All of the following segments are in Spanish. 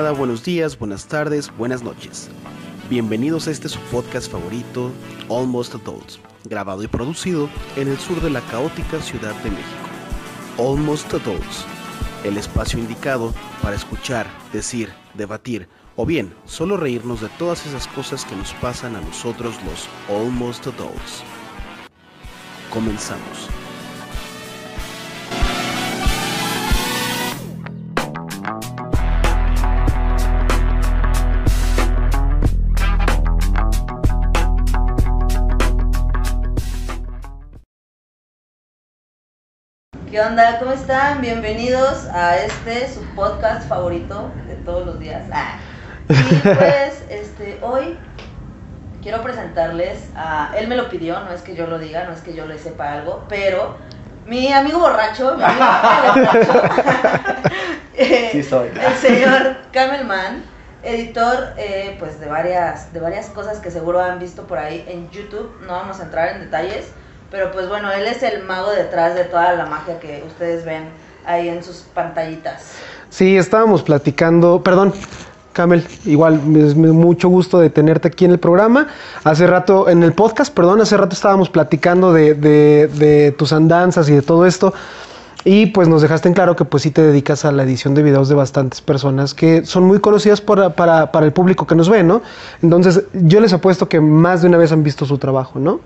buenos días, buenas tardes, buenas noches. Bienvenidos a este su podcast favorito, Almost Adults, grabado y producido en el sur de la caótica Ciudad de México. Almost Adults, el espacio indicado para escuchar, decir, debatir o bien solo reírnos de todas esas cosas que nos pasan a nosotros los Almost Adults. Comenzamos. ¿Qué onda? ¿Cómo están? Bienvenidos a este su podcast favorito de todos los días. Ah. Y pues, este, hoy quiero presentarles a. Él me lo pidió, no es que yo lo diga, no es que yo le sepa algo, pero mi amigo borracho, mi amigo borracho, eh, Sí soy. el señor Camelman, editor eh, pues de varias, de varias cosas que seguro han visto por ahí en YouTube. No vamos a entrar en detalles, pero pues bueno, él es el mago detrás de toda la magia que ustedes ven ahí en sus pantallitas. Sí, estábamos platicando, perdón, Camel, igual, es mucho gusto de tenerte aquí en el programa. Hace rato, en el podcast, perdón, hace rato estábamos platicando de, de- tus andanzas y de todo esto. Y pues nos dejaste en claro que pues sí te dedicas a la edición de videos de bastantes personas que son muy conocidas para, para el público que nos ve, ¿no? Entonces, yo les apuesto que más de una vez han visto su trabajo, ¿no?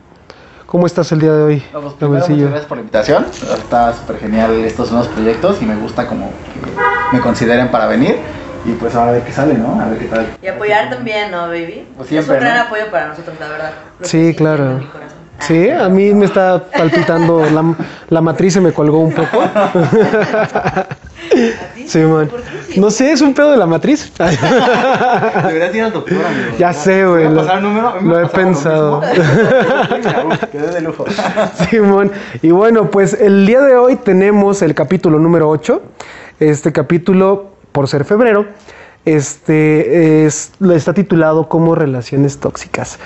¿Cómo estás el día de hoy, No, pues, primero, muchas gracias por la invitación. Está súper genial estos nuevos proyectos y me gusta como que me consideren para venir. Y pues ahora a ver qué sale, ¿no? A ver qué tal. Y apoyar también, ¿no, baby? Pues siempre, es un gran ¿no? apoyo para nosotros, la verdad. Lo Sí, claro. Ah. Sí, a mí me está palpitando, la, la matriz se me colgó un poco. ¿A ti? Sí, man. ¿Por qué sí? No sé, es un pedo de la matriz. Deberías ir al doctor, amigo. Ya sé, güey, ¿Te voy a lo- pasar el número? A mí me lo he pensado. Quedé de lujo. Simón. Y bueno, pues el día de hoy tenemos el capítulo número 8. Este capítulo, por ser febrero, este es, está titulado como relaciones tóxicas.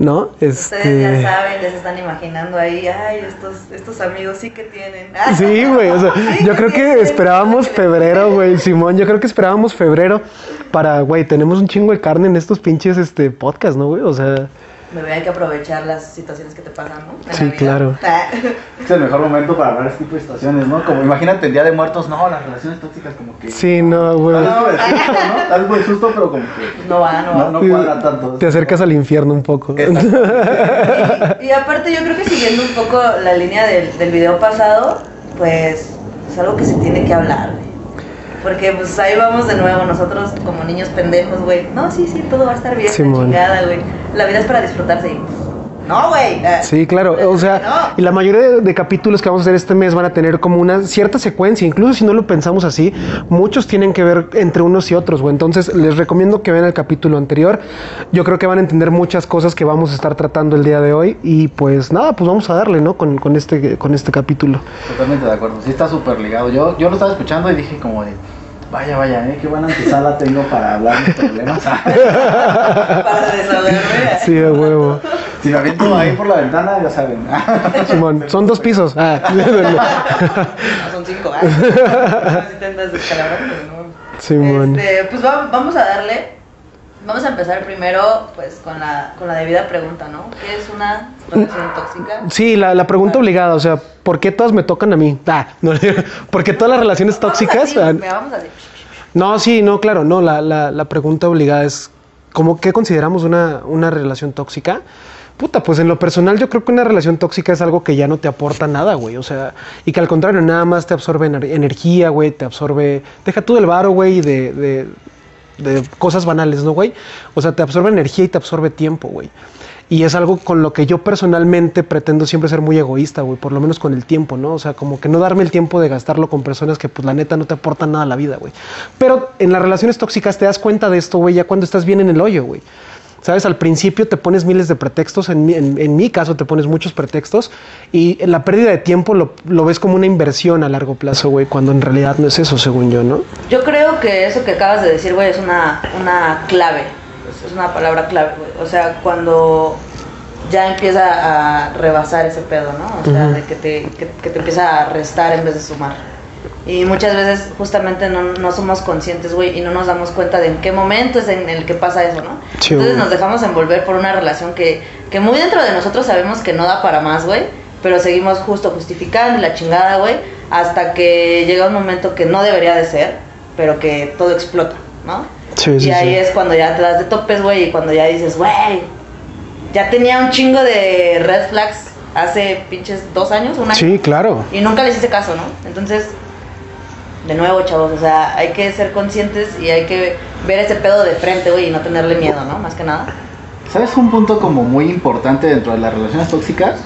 ¿No? Ustedes Este. ya saben, ya se están imaginando ahí, ay, estos, estos amigos sí que tienen. Sí, güey, o sea, Sí yo creo que esperábamos febrero, güey, Simón, yo creo que esperábamos febrero para, güey, tenemos un chingo de carne en estos pinches, este, podcast, ¿no, güey? O sea, Me voy a hay que aprovechar las situaciones que te pasan, ¿no? En la Sí, vida. claro. Es el mejor momento para hablar de este tipo de situaciones, ¿no? Como imagínate el día de muertos, no, las relaciones tóxicas como que. sí, no, güey. No, no, el susto, ¿no? Das buen susto, pero como que. No va, no va. No, no cuadra tanto. Te acercas al infierno un poco. Y, y aparte yo creo que siguiendo un poco la línea del, del video pasado, pues es algo que se tiene que hablar, güey. Porque pues ahí vamos de nuevo nosotros como niños pendejos, güey. No, sí, sí, todo va a estar bien, la Simón. chingada, güey. La vida es para disfrutarse y... No, güey. ah, Sí, claro. O sea, No. y la mayoría de, de capítulos que vamos a hacer este mes van a tener como una cierta secuencia. Incluso si no lo pensamos así, muchos tienen que ver entre unos y otros, güey. Entonces, les recomiendo que vean el capítulo anterior. Yo creo que van a entender muchas cosas que vamos a estar tratando el día de hoy. Y pues nada, pues vamos a darle, ¿no? Con, con este, con este capítulo. Totalmente de acuerdo, sí está súper ligado. Yo, yo lo estaba escuchando y dije como de, vaya, vaya, ¿eh? qué buena antesala tengo para hablar de problemas. Para desahogarme. Sí, de huevo. si me aviento ahí por la ventana, ya saben. Simón, son dos pisos. Ah. Ah, son cinco, ah. Si te andas descalabrando, ¿no? Simón. Este, pues va- vamos a darle. Vamos a empezar primero, pues, con la, con la debida pregunta, ¿no? ¿Qué es una relación tóxica? Sí, la, la pregunta obligada, o sea, ¿por qué todas me tocan a mí? Ah, no, ¿Por qué todas las relaciones tóxicas? Vamos Ah, así, vamos así. No, sí, no, claro, no. La, la, la pregunta obligada es: ¿cómo, ¿qué consideramos una, una relación tóxica? Puta, pues en lo personal yo creo que una relación tóxica es algo que ya no te aporta nada, güey. O sea, y que al contrario, nada más te absorbe ener- energía, güey, te absorbe. Deja tú del varo, güey, y de, de, de cosas banales, ¿no, güey? O sea, te absorbe energía y te absorbe tiempo, güey. Y es algo con lo que yo personalmente pretendo siempre ser muy egoísta, güey, por lo menos con el tiempo, ¿no? O sea, como que no darme el tiempo de gastarlo con personas que, pues, la neta no te aportan nada a la vida, güey. Pero en las relaciones tóxicas te das cuenta de esto, güey, ya cuando estás bien en el hoyo, güey. ¿Sabes? Al principio te pones miles de pretextos, en mi, en- en mi caso te pones muchos pretextos y la pérdida de tiempo lo, lo ves como una inversión a largo plazo, güey, cuando en realidad no es eso, según yo, ¿no? Yo creo que eso que acabas de decir, güey, es una, una clave. Es- una palabra clave, güey. O sea, cuando ya empieza a rebasar ese pedo, ¿no? O sea, de que te, que, que te empieza a restar en vez de sumar. Y muchas veces justamente no, no somos conscientes, güey, y no nos damos cuenta de en qué momento es en el que pasa eso, ¿no? Sí, Entonces nos dejamos envolver por una relación que, que muy dentro de nosotros sabemos que no da para más, güey, pero seguimos justo justificando la chingada, güey, hasta que llega un momento que no debería de ser, pero que todo explota, ¿no? Sí, y sí, ahí es cuando ya te das de topes, güey, y cuando ya dices, güey, ya tenía un chingo de red flags hace pinches dos años, un año. Sí, claro. Y nunca les hice caso, ¿no? Entonces, de nuevo, chavos, o sea, hay que ser conscientes y hay que ver ese pedo de frente, güey, y no tenerle miedo, ¿no? Más que nada. ¿Sabes un punto como muy importante dentro de las relaciones tóxicas?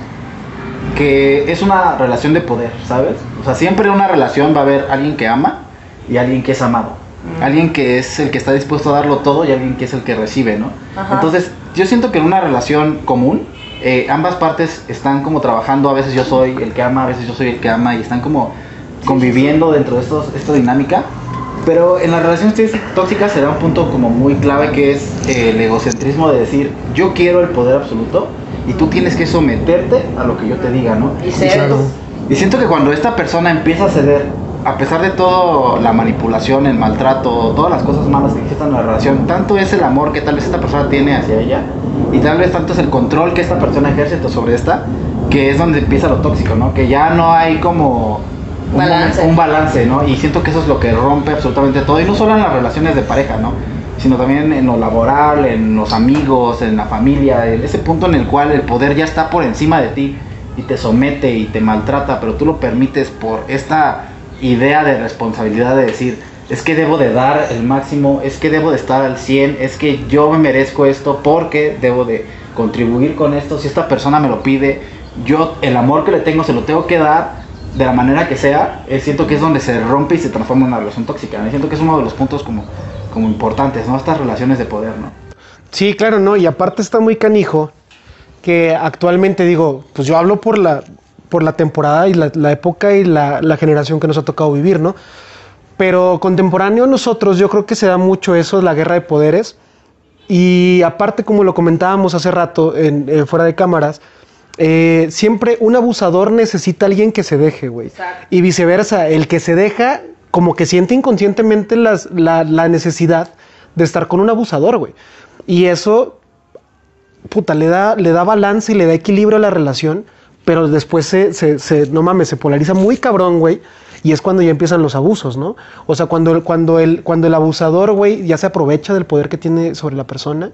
Que es una relación de poder, ¿sabes? O sea, siempre en una relación va a haber alguien que ama y alguien que es amado. Mm. Alguien que es el que está dispuesto a darlo todo y alguien que es el que recibe, ¿no? Ajá. Entonces, yo siento que en una relación común, eh, ambas partes están como trabajando, a veces yo soy el que ama, a veces yo soy el que ama y están como conviviendo dentro de estos, esta dinámica. Pero en las relaciones tóxicas será un punto como muy clave que es eh, el egocentrismo de decir yo quiero el poder absoluto y tú tienes que someterte a lo que yo te diga, ¿no? Y tú. Y siento que cuando esta persona empieza a ceder, a pesar de todo la manipulación, el maltrato, todas las cosas malas que existen en la relación, tanto es el amor que tal vez esta persona tiene hacia ella y tal vez tanto es el control que esta persona ejerce sobre esta, que es donde empieza lo tóxico, ¿no? Que ya no hay como Balance. momen- un balance, ¿no? Y siento que eso es lo que rompe absolutamente todo, y no solo en las relaciones de pareja, ¿no? Sino también en lo laboral, en los amigos, en la familia, en ese punto en el cual el poder ya está por encima de ti y te somete y te maltrata, pero tú lo permites por esta idea de responsabilidad de decir, es que debo de dar el máximo, es que debo de estar al 100, es que yo me merezco esto porque debo de contribuir con esto, si esta persona me lo pide, yo el amor que le tengo se lo tengo que dar de la manera que sea, eh, siento que es donde se rompe y se transforma en una relación tóxica. Siento que es uno de los puntos como, como importantes, ¿no? Estas relaciones de poder, ¿no? Sí, claro, no. Y aparte está muy canijo que actualmente digo, pues yo hablo por la, por la temporada y la, la época y la, la generación que nos ha tocado vivir, ¿no? Pero contemporáneo a nosotros, yo creo que se da mucho eso, la guerra de poderes. Y aparte, como lo comentábamos hace rato, en, eh, fuera de cámaras, eh, siempre un abusador necesita a alguien que se deje, güey. Y viceversa, el que se deja, como que siente inconscientemente las- la, la necesidad de estar con un abusador, güey. Y eso, puta, le da, le da balance y le da equilibrio a la relación, pero después se, se- se- no mames, se polariza muy cabrón, güey. Y es cuando ya empiezan los abusos, ¿no? O sea, cuando, el- cuando, el, cuando el abusador, güey, ya se aprovecha del poder que tiene sobre la persona,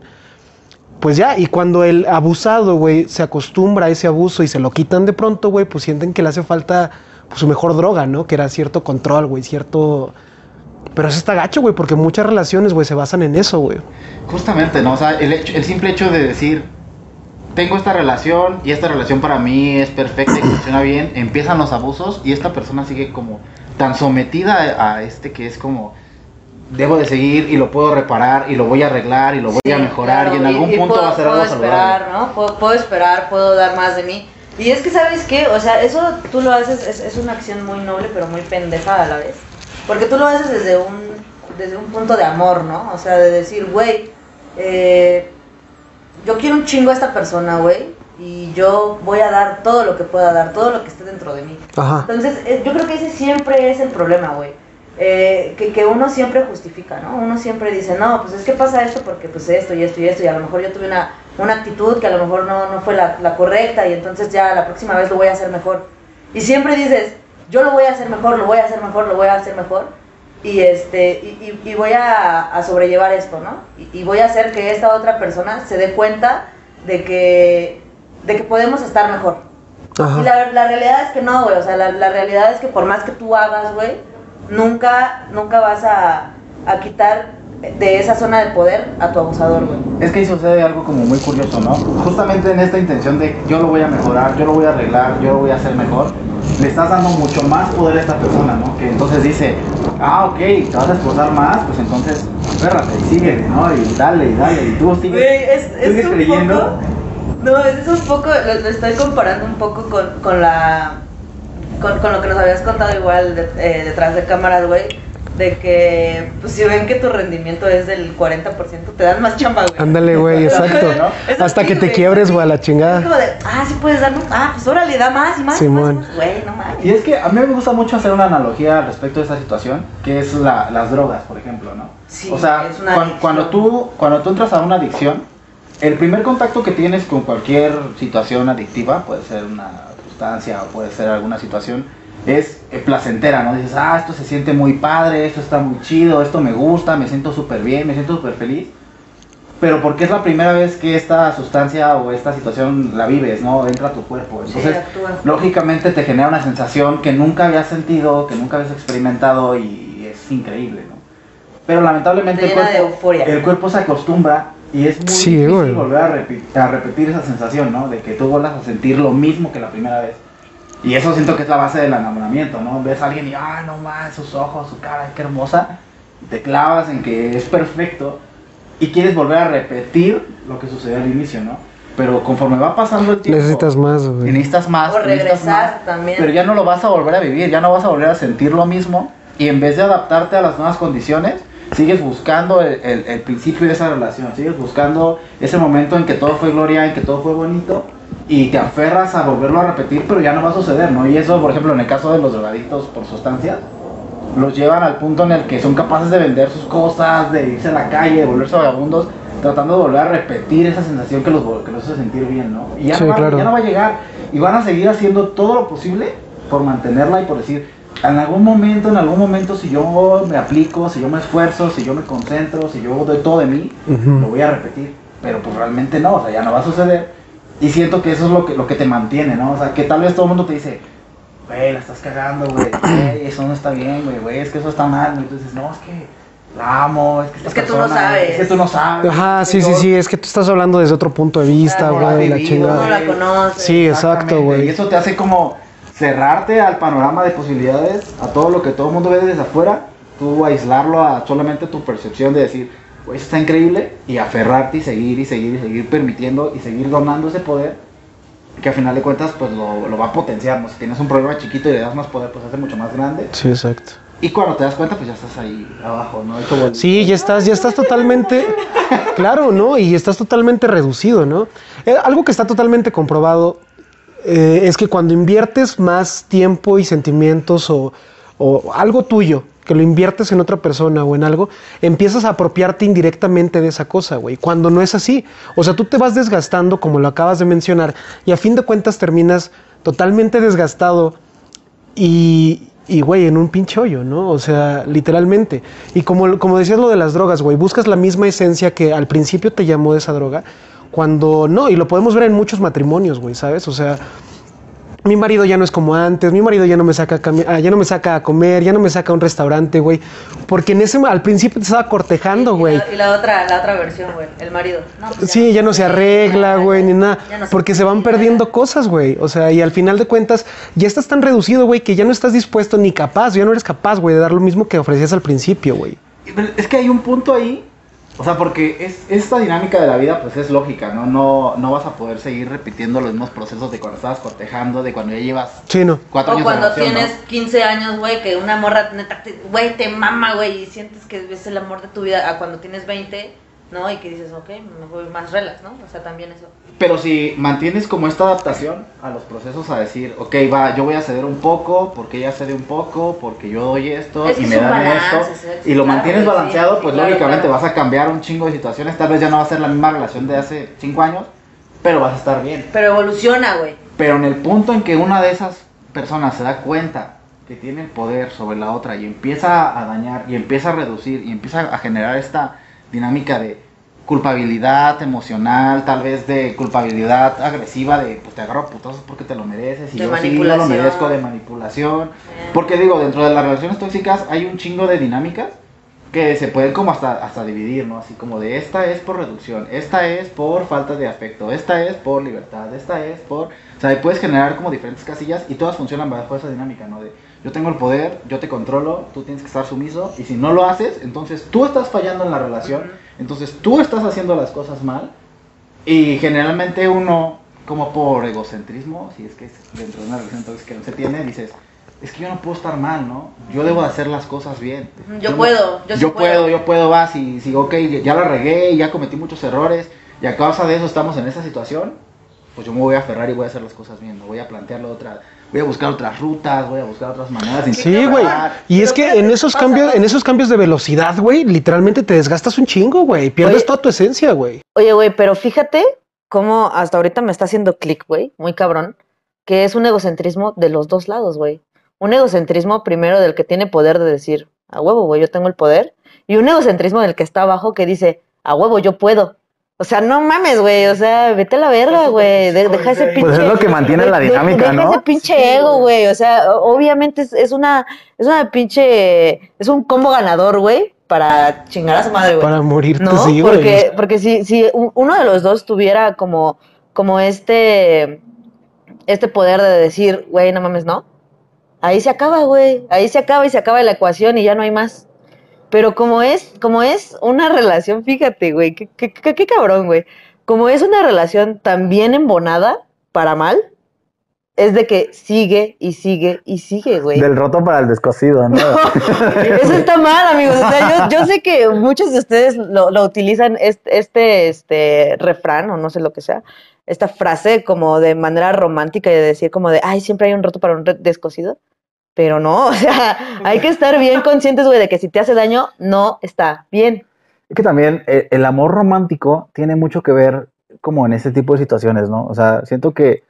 pues ya, y cuando el abusado, güey, se acostumbra a ese abuso y se lo quitan de pronto, güey, pues sienten que le hace falta pues, su mejor droga, ¿no? Que era cierto control, güey, cierto... Pero eso está gacho, güey, porque muchas relaciones, güey, se basan en eso, güey. Justamente, ¿no? O sea, el, hecho- el simple hecho de decir, tengo esta relación y esta relación para mí es perfecta y funciona bien, empiezan los abusos y esta persona sigue como tan sometida a, a este que es como, debo de seguir y lo puedo reparar y lo voy a arreglar y lo voy Sí, a mejorar claro, y en algún punto puedo, va a ser puedo algo saludable. esperar, ¿no? Puedo, puedo esperar, puedo dar más de mí. Y es que, ¿sabes qué? O sea, eso tú lo haces, es, es una acción muy noble, pero muy pendeja a la vez. Porque tú lo haces desde un, desde un punto de amor, ¿no? O sea, de decir, güey, eh, yo quiero un chingo a esta persona, güey, y yo voy a dar todo lo que pueda dar, todo lo que esté dentro de mí. Ajá. Entonces, eh, yo creo que ese siempre es el problema, güey. Eh, que, que uno siempre justifica, ¿no? Uno siempre dice, no, pues es que pasa esto porque pues esto y esto y esto, y a lo mejor yo tuve una, una actitud que a lo mejor no, no fue la, la correcta y entonces ya la próxima vez lo voy a hacer mejor. Y siempre dices, yo lo voy a hacer mejor, lo voy a hacer mejor, lo voy a hacer mejor. Y, este, y, y- y voy a, a sobrellevar esto, ¿no? Y, y voy a hacer que esta otra persona se dé cuenta de que, de que podemos estar mejor. Ajá. Y la, la realidad es que no, güey. O sea, la, la realidad es que por más que tú hagas, güey, nunca, nunca vas a, a quitar de esa zona de poder a tu abusador, güey. Es que ahí sucede algo como muy curioso, ¿no? Justamente en esta intención de yo lo voy a mejorar, yo lo voy a arreglar, yo lo voy a hacer mejor, le estás dando mucho más poder a esta persona, ¿no? Que entonces dice, ah, ok, te vas a esforzar más, pues entonces, espérate, y síguele, ¿no? Y dale, y dale, y tú sigues, Güey, es, es sigues un creyendo. poco. No, es un poco. Lo, lo estoy comparando un poco con, con la. Con, con lo que nos habías contado igual de- eh, detrás de cámaras, güey. de que pues, si ven que tu rendimiento es del 40%, te dan más chamba, güey. Ándale, güey, exacto. Hasta sí, que te güey. quiebres, güey, a la Es chingada. como de, ah, sí puedes dar, ah, pues órale, da más y más. Simón. más, Güey, no mames. Y es que a mí me gusta mucho hacer una analogía al respecto de esta situación, que es la- las drogas, por ejemplo, ¿no? Sí, o sea, es una cuan- adicción. cuando, tú, cuando tú entras a una adicción, el primer contacto que tienes con cualquier situación adictiva, puede ser una sustancia o puede ser alguna situación, es eh, placentera, ¿no? Dices, ah, esto se siente muy padre, esto está muy chido, esto me gusta, me siento súper bien, me siento súper feliz. Pero porque es la primera vez que esta sustancia o esta situación la vives, ¿no? Entra a tu cuerpo. Sí, Entonces, actúa. lógicamente te genera una sensación que nunca habías sentido, que nunca habías experimentado y es increíble, ¿no? Pero lamentablemente Te el cuerpo, el cuerpo se acostumbra y es muy Sí, difícil güey. volver a, repi- a repetir esa sensación, ¿no? De que tú vuelvas a sentir lo mismo que la primera vez. Y eso siento que es la base del enamoramiento, ¿no? Ves a alguien y, ah, no más, sus ojos, su cara, qué hermosa. Te clavas en que es perfecto y quieres volver a repetir lo que sucedió al inicio, ¿no? Pero conforme va pasando el tiempo... Necesitas más, güey. necesitas más. O regresar más, también. Pero ya no lo vas a volver a vivir, ya no vas a volver a sentir lo mismo. Y en vez de adaptarte a las nuevas condiciones, sigues buscando el, el- el principio de esa relación. Sigues buscando ese momento en que todo fue gloria, en que todo fue bonito. Y te aferras a volverlo a repetir, pero ya no va a suceder, ¿no? Y eso, por ejemplo, en el caso de los drogadictos por sustancias, los llevan al punto en el que son capaces de vender sus cosas, de irse a la calle, de volverse vagabundos, tratando de volver a repetir esa sensación que los, que los hace sentir bien, ¿no? Y ya, Sí, no va, claro. ya no va a llegar. Y van a seguir haciendo todo lo posible por mantenerla y por decir, en algún momento, en algún momento, si yo me aplico, si yo me esfuerzo, si yo me concentro, si yo doy todo de mí, lo voy a repetir. Pero pues realmente no, o sea, ya no va a suceder. Y siento que eso es lo que, lo que te mantiene, ¿no? O sea, que tal vez todo el mundo te dice, güey, la estás cagando, güey, eso no está bien, güey, güey, es que eso está mal, güey. Entonces, no, es que la amo, es que esta Es que tú no sabes. Es que tú no sabes. Ajá, sí, sí, sí, es que tú estás hablando desde otro punto de vista, no güey, la Tú no chingada. la conoces. Sí, exacto, güey. Y eso te hace como cerrarte al panorama de posibilidades, a todo lo que todo el mundo ve desde afuera, tú aislarlo a solamente tu percepción de decir, güey, está increíble, y aferrarte y seguir y seguir y seguir permitiendo y seguir donando ese poder, que a final de cuentas pues lo, lo va a potenciar, ¿no? Si tienes un problema chiquito y le das más poder, pues hace mucho más grande. Sí, exacto. Y cuando te das cuenta, pues ya estás ahí abajo, ¿no? Sí, ya estás, ya estás totalmente, claro, ¿no? Y estás totalmente reducido, ¿no? Eh, algo que está totalmente comprobado eh, es que cuando inviertes más tiempo y sentimientos o, o algo tuyo, que lo inviertes en otra persona o en algo, empiezas a apropiarte indirectamente de esa cosa, güey. Cuando no es así. O sea, tú te vas desgastando, como lo acabas de mencionar, y a fin de cuentas terminas totalmente desgastado y, y, güey, en un pinche hoyo, ¿no? O sea, literalmente. Y como, como decías lo de las drogas, güey, buscas la misma esencia que al principio te llamó esa droga, cuando no, y lo podemos ver en muchos matrimonios, güey, ¿sabes? O sea, mi marido ya no es como antes, mi marido ya no me saca a, ah, ya no me saca a comer, ya no me saca a un restaurante, güey. Porque en ese, al principio te estaba cortejando, güey. Y la otra, la otra versión, güey, el marido. No, pues Sí, ya no se arregla, güey, ni nada. ya no se Porque se van perdiendo cosas, güey. O sea, y al final de cuentas, ya estás tan reducido, güey, que ya no estás dispuesto ni capaz, ya no eres capaz, güey, de dar lo mismo que ofrecías al principio, güey. Es que hay un punto ahí, o sea, porque es, esta dinámica de la vida pues es lógica, ¿no? ¿no? No vas a poder seguir repitiendo los mismos procesos de cuando estabas cortejando, de cuando ya llevas Sí, no. cuatro O años cuando de relación, tienes ¿no? 15 años, güey, que una morra, neta, te- güey, te mama, güey, y sientes que es el amor de tu vida a cuando tienes 20, ¿no? Y que dices, ok, me voy más relax, ¿no? O sea, también eso. Pero si mantienes como esta adaptación a los procesos a decir, ok, va, yo voy a ceder un poco, porque ella cede un poco, porque yo doy esto Es que y me dan balance, esto, y lo claro, mantienes balanceado, sí, pues claro, lógicamente claro. vas a cambiar un chingo de situaciones, tal vez ya no va a ser la misma relación de hace cinco años, pero vas a estar bien. Pero evoluciona, güey. Pero en el punto en que una de esas personas se da cuenta que tiene el poder sobre la otra y empieza a dañar y empieza a reducir y empieza a generar esta dinámica de culpabilidad emocional, tal vez de culpabilidad agresiva de pues te agarro putazos porque te lo mereces y De yo sí no lo merezco de manipulación. Eh, Porque digo, dentro de las relaciones tóxicas hay un chingo de dinámicas que se pueden como hasta, hasta dividir, ¿no? Así como de esta es por reducción, esta es por falta de afecto, esta es por libertad, esta es por... O sea, puedes generar como diferentes casillas y todas funcionan bajo esa dinámica, ¿no? De yo tengo el poder, yo te controlo, tú tienes que estar sumiso y si no lo haces, entonces tú estás fallando en la relación, entonces tú estás haciendo las cosas mal y generalmente uno, como por egocentrismo, si es que es dentro de una relación tóxica no se tiene, dices, es que yo no puedo estar mal, ¿no? Yo debo de hacer las cosas bien. Yo puedo, yo sí yo puedo. puedo, yo puedo, va, si, si, ok, ya la regué, ya cometí muchos errores, y a causa de eso estamos en esta situación, pues yo me voy a aferrar y voy a hacer las cosas bien, ¿no? voy a plantearlo otra, voy a buscar otras rutas, voy a buscar otras maneras de Sí, güey. Y es que ¿qué en esos pasa, cambios, no? en esos cambios de velocidad, güey, literalmente te desgastas un chingo, güey. Pierdes Oye. toda tu esencia, güey. Oye, güey, pero fíjate cómo hasta ahorita me está haciendo clic, güey, muy cabrón, que es un egocentrismo de los dos lados, güey. Un egocentrismo primero del que tiene poder de decir, a huevo, güey, yo tengo el poder, y un egocentrismo del que está abajo que dice, a huevo, yo puedo. O sea, no mames, güey, o sea, vete a la verga, güey, de- deja ese pinche... Pues es lo que mantiene la de- de- dinámica, deja ¿no? ese pinche ego, güey, o sea, obviamente es, es una, es una pinche, es un combo ganador, güey, para chingar a su madre, güey. Para morirte, ¿no? sí, güey. porque, porque si, si uno de los dos tuviera como, como este, este poder de decir, güey, no mames, no. Ahí se acaba, güey. Ahí se acaba y se acaba la ecuación y ya no hay más. Pero como es, como es una relación, fíjate, güey, qué, qué, qué- qué cabrón, güey. Como es una relación tan bien embonada, para mal, es de que sigue y sigue y sigue, güey. Del roto para el descosido, ¿no? Eso está mal, amigos. O sea, yo, yo sé que muchos de ustedes lo, lo utilizan este, este, este refrán o no sé lo que sea, esta frase como de manera romántica y de decir como de, ay, siempre hay un roto para un descosido. Pero no, o sea, hay que estar bien conscientes, güey, de que si te hace daño, no está bien. Es que también eh, el amor romántico tiene mucho que ver como en ese tipo de situaciones, ¿no? O sea, siento que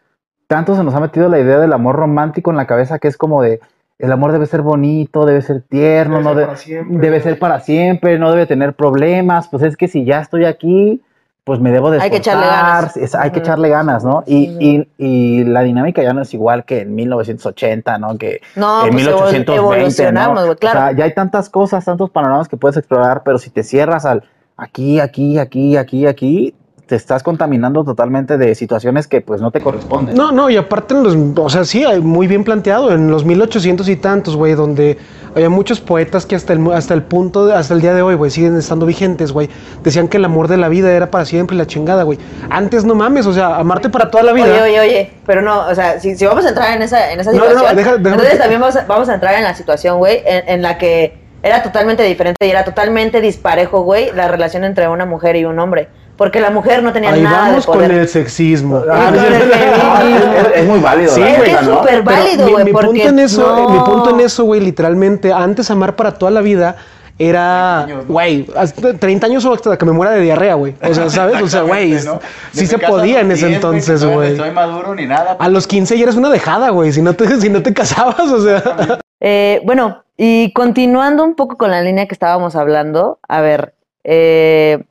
tanto se nos ha metido la idea del amor romántico en la cabeza que es como de el amor debe ser bonito, debe ser tierno, no de- debe ser para siempre, no debe tener problemas, pues es que si ya estoy aquí, pues me debo de Hay que echarle esforzar, ganas. es- hay que echarle ganas, ¿no? Y, y, y la dinámica ya no es igual que en 1980, ¿no? Que No, en pues evol- 1820, evolucionamos, ¿no? claro. O sea, ya hay tantas cosas, tantos panoramas que puedes explorar, pero si te cierras al aquí, aquí, aquí, aquí, aquí, te estás contaminando totalmente de situaciones que pues no te corresponden. No, no, y aparte, en los, o sea, sí, hay muy bien planteado, en los 1800 y tantos, güey, donde había muchos poetas que hasta el, mu- hasta el punto, de- hasta el día de hoy, güey, siguen estando vigentes, güey, decían que el amor de la vida era para siempre y la chingada, güey. Antes no mames, o sea, amarte para toda la vida. Oye, oye, oye, pero no, o sea, si, si vamos a entrar en esa, en esa No, no, no, situación, deja- déjame- entonces también vamos a, vamos a entrar en la situación, güey, en, en la que era totalmente diferente y era totalmente disparejo, güey, la relación entre una mujer y un hombre. Porque la mujer no tenía Ahí nada vamos de poder. con el sexismo. Ah, Ah, con el es, es muy válido. Sí, güey, es ¿no? súper válido, mi- güey, mi, porque punto en eso, no. mi punto en eso, güey, literalmente, antes amar para toda la vida era, 30 años, ¿no? güey, hasta 30 años o hasta que me muera de diarrea, güey. O sea, ¿sabes? O sea, güey, ¿no? sí se podía en ese 10, entonces, güey. No soy maduro ni nada. A los 15 ya eres una dejada, güey, si no te, si no te casabas, o sea. Eh, bueno, y continuando un poco con la línea que estábamos hablando, a ver, eh,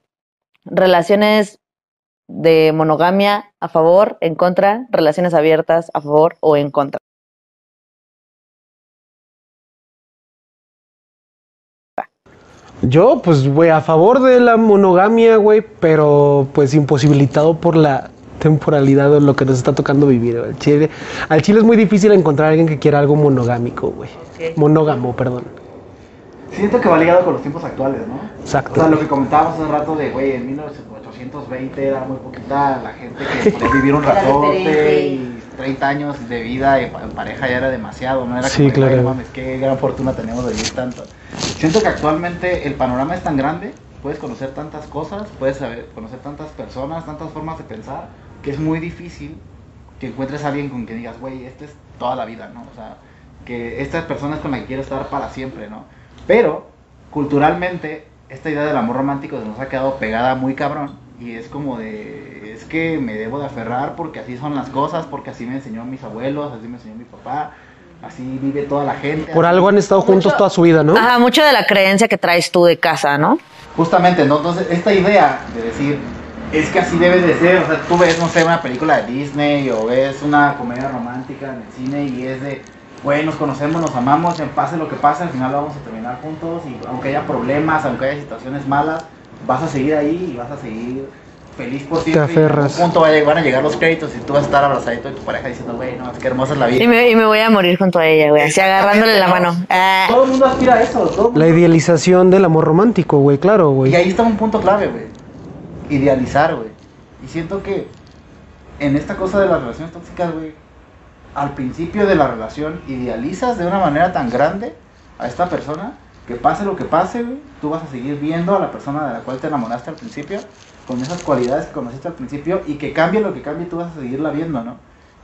relaciones de monogamia a favor, en contra, relaciones abiertas a favor o en contra. Yo, pues, güey, a favor de la monogamia, güey, pero pues imposibilitado por la temporalidad o lo que nos está tocando vivir. Al chile, al chile es muy difícil encontrar a alguien que quiera algo monogómico, güey. Monógamo, perdón. Siento que va ligado con los tiempos actuales, ¿no? Exacto. O sea, lo que comentábamos hace rato de, güey, en 1820 era muy poquita la gente que podía vivir un ratote y 30 años de vida en pa- en pareja ya era demasiado, ¿no? Era Sí, como, que, claro. "Ay, no mames, qué gran fortuna tenemos de vivir tanto. Siento que actualmente el panorama es tan grande, puedes conocer tantas cosas, puedes saber, conocer tantas personas, tantas formas de pensar, que es muy difícil que encuentres a alguien con quien digas, güey, este es toda la vida, ¿no? O sea, que estas personas con las que quiero estar para siempre, ¿no? Pero, culturalmente, esta idea del amor romántico se nos ha quedado pegada muy cabrón. Y es como de, es que me debo de aferrar porque así son las cosas, porque así me enseñó mis abuelos, así me enseñó mi papá, así vive toda la gente. Por algo han estado juntos toda su vida, ¿no? Ajá, mucho de la creencia que traes tú de casa, ¿no? Justamente, ¿no? Entonces, esta idea de decir, es que así debe de ser, o sea, tú ves, no sé, una película de Disney o ves una comedia romántica en el cine y es de, güey, nos conocemos, nos amamos, en pase lo que pase, al final vamos a terminar juntos y aunque haya problemas, aunque haya situaciones malas, vas a seguir ahí y vas a seguir feliz por siempre. y en algún aferras. punto va a llegar- van a llegar los créditos y tú vas a estar abrazadito de tu pareja diciendo, güey, no, es que hermosa es la vida. Y me, y me voy a morir junto a ella, güey, así agarrándole la mano. Ah. Todo el mundo aspira a eso, todo La idealización del amor romántico, güey, claro, güey. Y ahí está un punto clave, güey. Idealizar, güey. Y siento que en esta cosa de las relaciones tóxicas, güey, al principio de la relación idealizas de una manera tan grande a esta persona que pase lo que pase, tú vas a seguir viendo a la persona de la cual te enamoraste al principio con esas cualidades que conociste al principio y que cambie lo que cambie, tú vas a seguirla viendo, ¿no?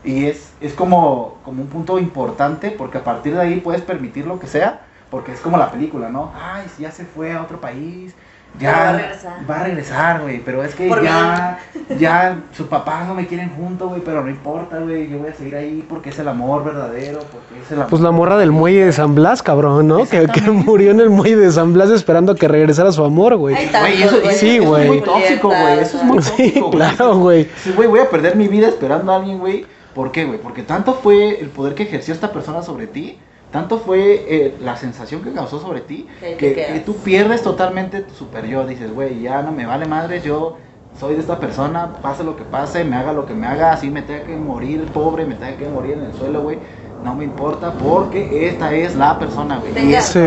Y es, es como, como un punto importante porque a partir de ahí puedes permitir lo que sea, porque es como la película, ¿no? Ay, ya se fue a otro país, ya Va a regresar. va a regresar, güey, pero es que Por ya, ya sus papás no me quieren junto, güey, pero no importa, güey, yo voy a seguir ahí porque es el amor verdadero, porque es el amor. Pues la morra del muelle de San Blas, cabrón, ¿no? Que, que murió en el muelle de San Blas esperando a que regresara su amor, güey. Güey, Sí, eso es güey. muy tóxico, güey. Eso es muy tóxico, güey. claro, güey. Sí, güey, voy a perder mi vida esperando a alguien, güey. ¿Por qué, güey? Porque tanto fue el poder que ejerció esta persona sobre ti, tanto fue eh, la sensación que causó sobre ti, Que tú pierdes totalmente tu super yo. Dices, güey, ya no me vale madre, yo soy de esta persona, pase lo que pase, me haga lo que me haga, así me tenga que morir pobre, me tenga que morir en el suelo, güey. No me importa porque esta es la persona, güey. Tenga- Sí.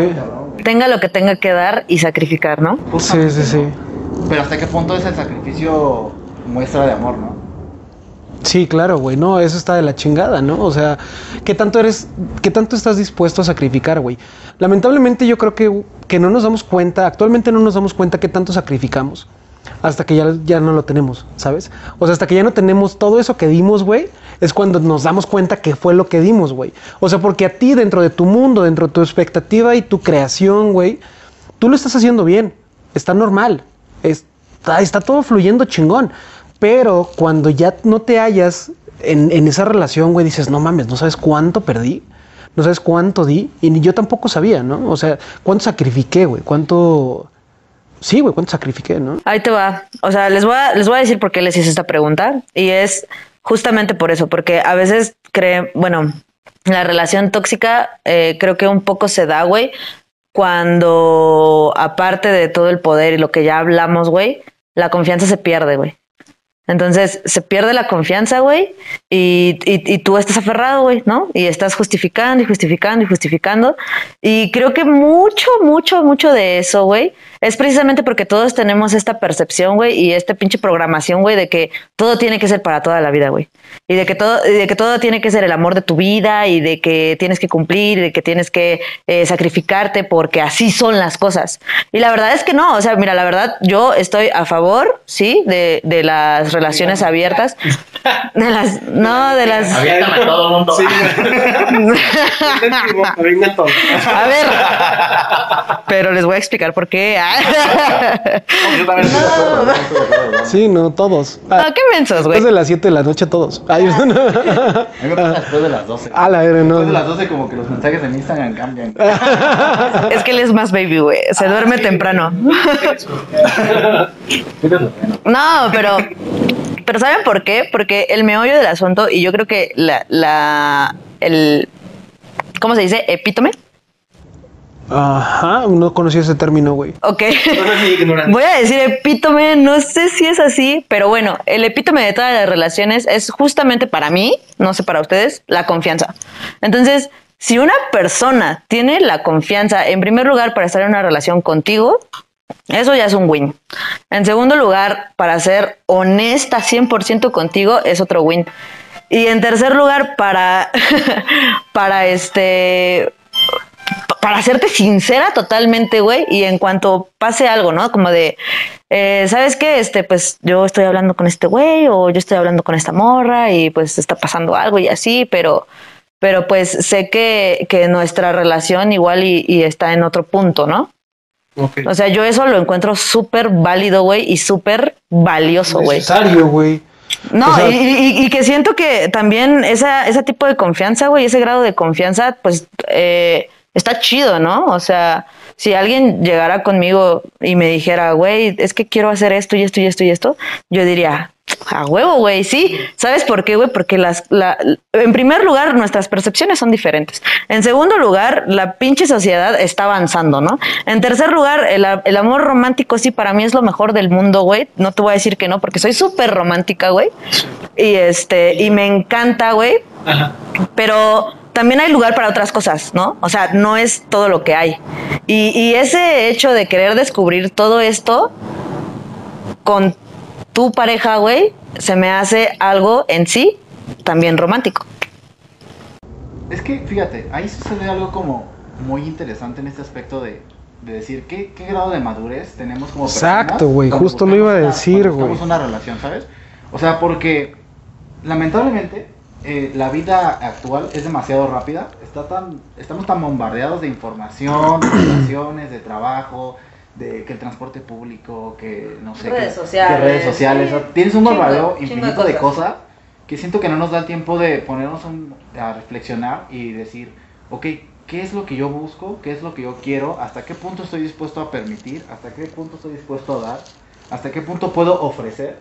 Tenga lo que tenga que dar y sacrificar, ¿no? Sí, sí, sí. ¿no? Pero hasta qué punto es el sacrificio muestra de amor, ¿no? Sí, claro, güey. No, eso está de la chingada, ¿no? O sea, ¿qué tanto eres, qué tanto estás dispuesto a sacrificar, güey? Lamentablemente yo creo que, que no nos damos cuenta, actualmente no nos damos cuenta qué tanto sacrificamos hasta que ya, ya no lo tenemos, ¿sabes? O sea, hasta que ya no tenemos todo eso que dimos, güey, es cuando nos damos cuenta que fue lo que dimos, güey. O sea, porque a ti, dentro de tu mundo, dentro de tu expectativa y tu creación, güey, tú lo estás haciendo bien, está normal, está, está todo fluyendo chingón. Pero cuando ya no te hallas en, esa relación, güey, dices, no mames, no sabes cuánto perdí, no sabes cuánto di, y ni yo tampoco sabía, ¿no? O sea, cuánto sacrifiqué, güey, cuánto... Sí, güey, cuánto sacrifiqué, ¿no? Ahí te va. O sea, les voy a, les voy a decir por qué les hice esta pregunta. Y es justamente por eso, porque a veces creen, bueno, la relación tóxica eh, creo que un poco se da, güey, cuando aparte de todo el poder y lo que ya hablamos, güey, la confianza se pierde, güey. Entonces se pierde la confianza, güey, y, y, tú estás aferrado, güey, ¿no? Y estás justificando y justificando y justificando. Y creo que mucho, mucho, mucho de eso, güey, es precisamente porque todos tenemos esta percepción, güey, y esta pinche programación, güey, de que todo tiene que ser para toda la vida, güey. Y de que todo, de que todo tiene que ser el amor de tu vida y de que tienes que cumplir y de que tienes que eh, sacrificarte porque así son las cosas. Y la verdad es que no, o sea, mira, la verdad, yo estoy a favor, sí, de, de las relaciones abiertas. De las, no, de las. Aviéntame a todo el mundo. Todo. A ver. Pero les voy a explicar por qué. Yo también ¿no? ¿no? Sí, no, todos. Ah, No, qué mensos, güey. después de las 7 de la noche, todos. Ay, A mí me pasa después de las 12. A la verga, no. Después de las 12 como que los mensajes en Instagram cambian. Es que él es más baby, güey. Se duerme temprano. No, pero. Pero ¿saben por qué? Porque el meollo del asunto, y yo creo que la. la el, ¿Cómo se dice? Epítome. Ajá, no conocí ese término, güey. Ok. Voy a decir epítome, no sé si es así, pero bueno, el epítome de todas las relaciones es justamente para mí, no sé para ustedes, la confianza. Entonces, si una persona tiene la confianza, en primer lugar, para estar en una relación contigo, eso ya es un win. En segundo lugar, para ser honesta 100% contigo, es otro win. Y en tercer lugar, para, para este, para hacerte sincera totalmente, güey, y en cuanto pase algo, ¿no? Como de, eh, ¿sabes qué? Este, pues yo estoy hablando con este güey o yo estoy hablando con esta morra y pues está pasando algo y así, pero, pero pues sé que, que nuestra relación igual y está en otro punto, ¿no? O sea, yo eso lo encuentro súper válido, güey, y súper valioso, güey. Necesario, güey. No, O sea- y, y- y que siento que también esa, ese tipo de confianza, güey, ese grado de confianza, pues eh, está chido, ¿no? O sea, si alguien llegara conmigo y me dijera, güey, es que quiero hacer esto y esto y esto y esto, yo diría, a huevo, güey, sí. ¿Sabes por qué, güey? Porque las, la, en primer lugar, nuestras percepciones son diferentes. En segundo lugar, la pinche sociedad está avanzando, ¿no? En tercer lugar, el, el amor romántico sí para mí es lo mejor del mundo, güey. No te voy a decir que no, porque soy súper romántica, güey. Y este, y me encanta, güey. Pero también hay lugar para otras cosas, ¿no? O sea, no es todo lo que hay. Y, y ese hecho de querer descubrir todo esto con tu pareja, güey, se me hace algo en sí también romántico. Es que, fíjate, ahí sucede algo como muy interesante en este aspecto de, de decir qué, qué grado de madurez tenemos como Exacto, güey, justo lo iba a decir, güey. buscamos una relación, ¿sabes? O sea, porque lamentablemente eh, la vida actual es demasiado rápida. Está tan, estamos tan bombardeados de información, de relaciones, de trabajo, de que el transporte público, que no sé, Redes que, sociales, que redes sociales. sí. o sea, Tienes un de infinito de cosas. cosas que siento que no nos da el tiempo de ponernos un- a reflexionar y decir, ok, ¿qué es lo que yo busco? ¿Qué es lo que yo quiero? ¿Hasta qué punto estoy dispuesto a permitir? ¿Hasta qué punto estoy dispuesto a dar? ¿Hasta qué punto puedo ofrecer?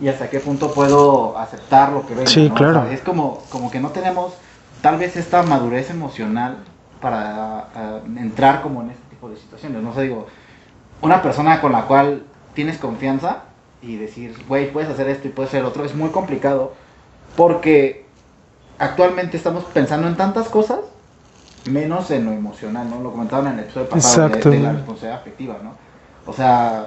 ¿Y hasta qué punto puedo aceptar lo que venga? Sí, ¿no? claro. O sea, es como, como que no tenemos tal vez esta madurez emocional para ah, entrar como en este tipo de situaciones. No sé, digo, una persona con la cual tienes confianza y decir, güey, puedes hacer esto y puedes hacer otro, es muy complicado porque actualmente estamos pensando en tantas cosas menos en lo emocional, ¿no? Lo comentaban en el episodio pasado de- la responsabilidad afectiva, ¿no? O sea,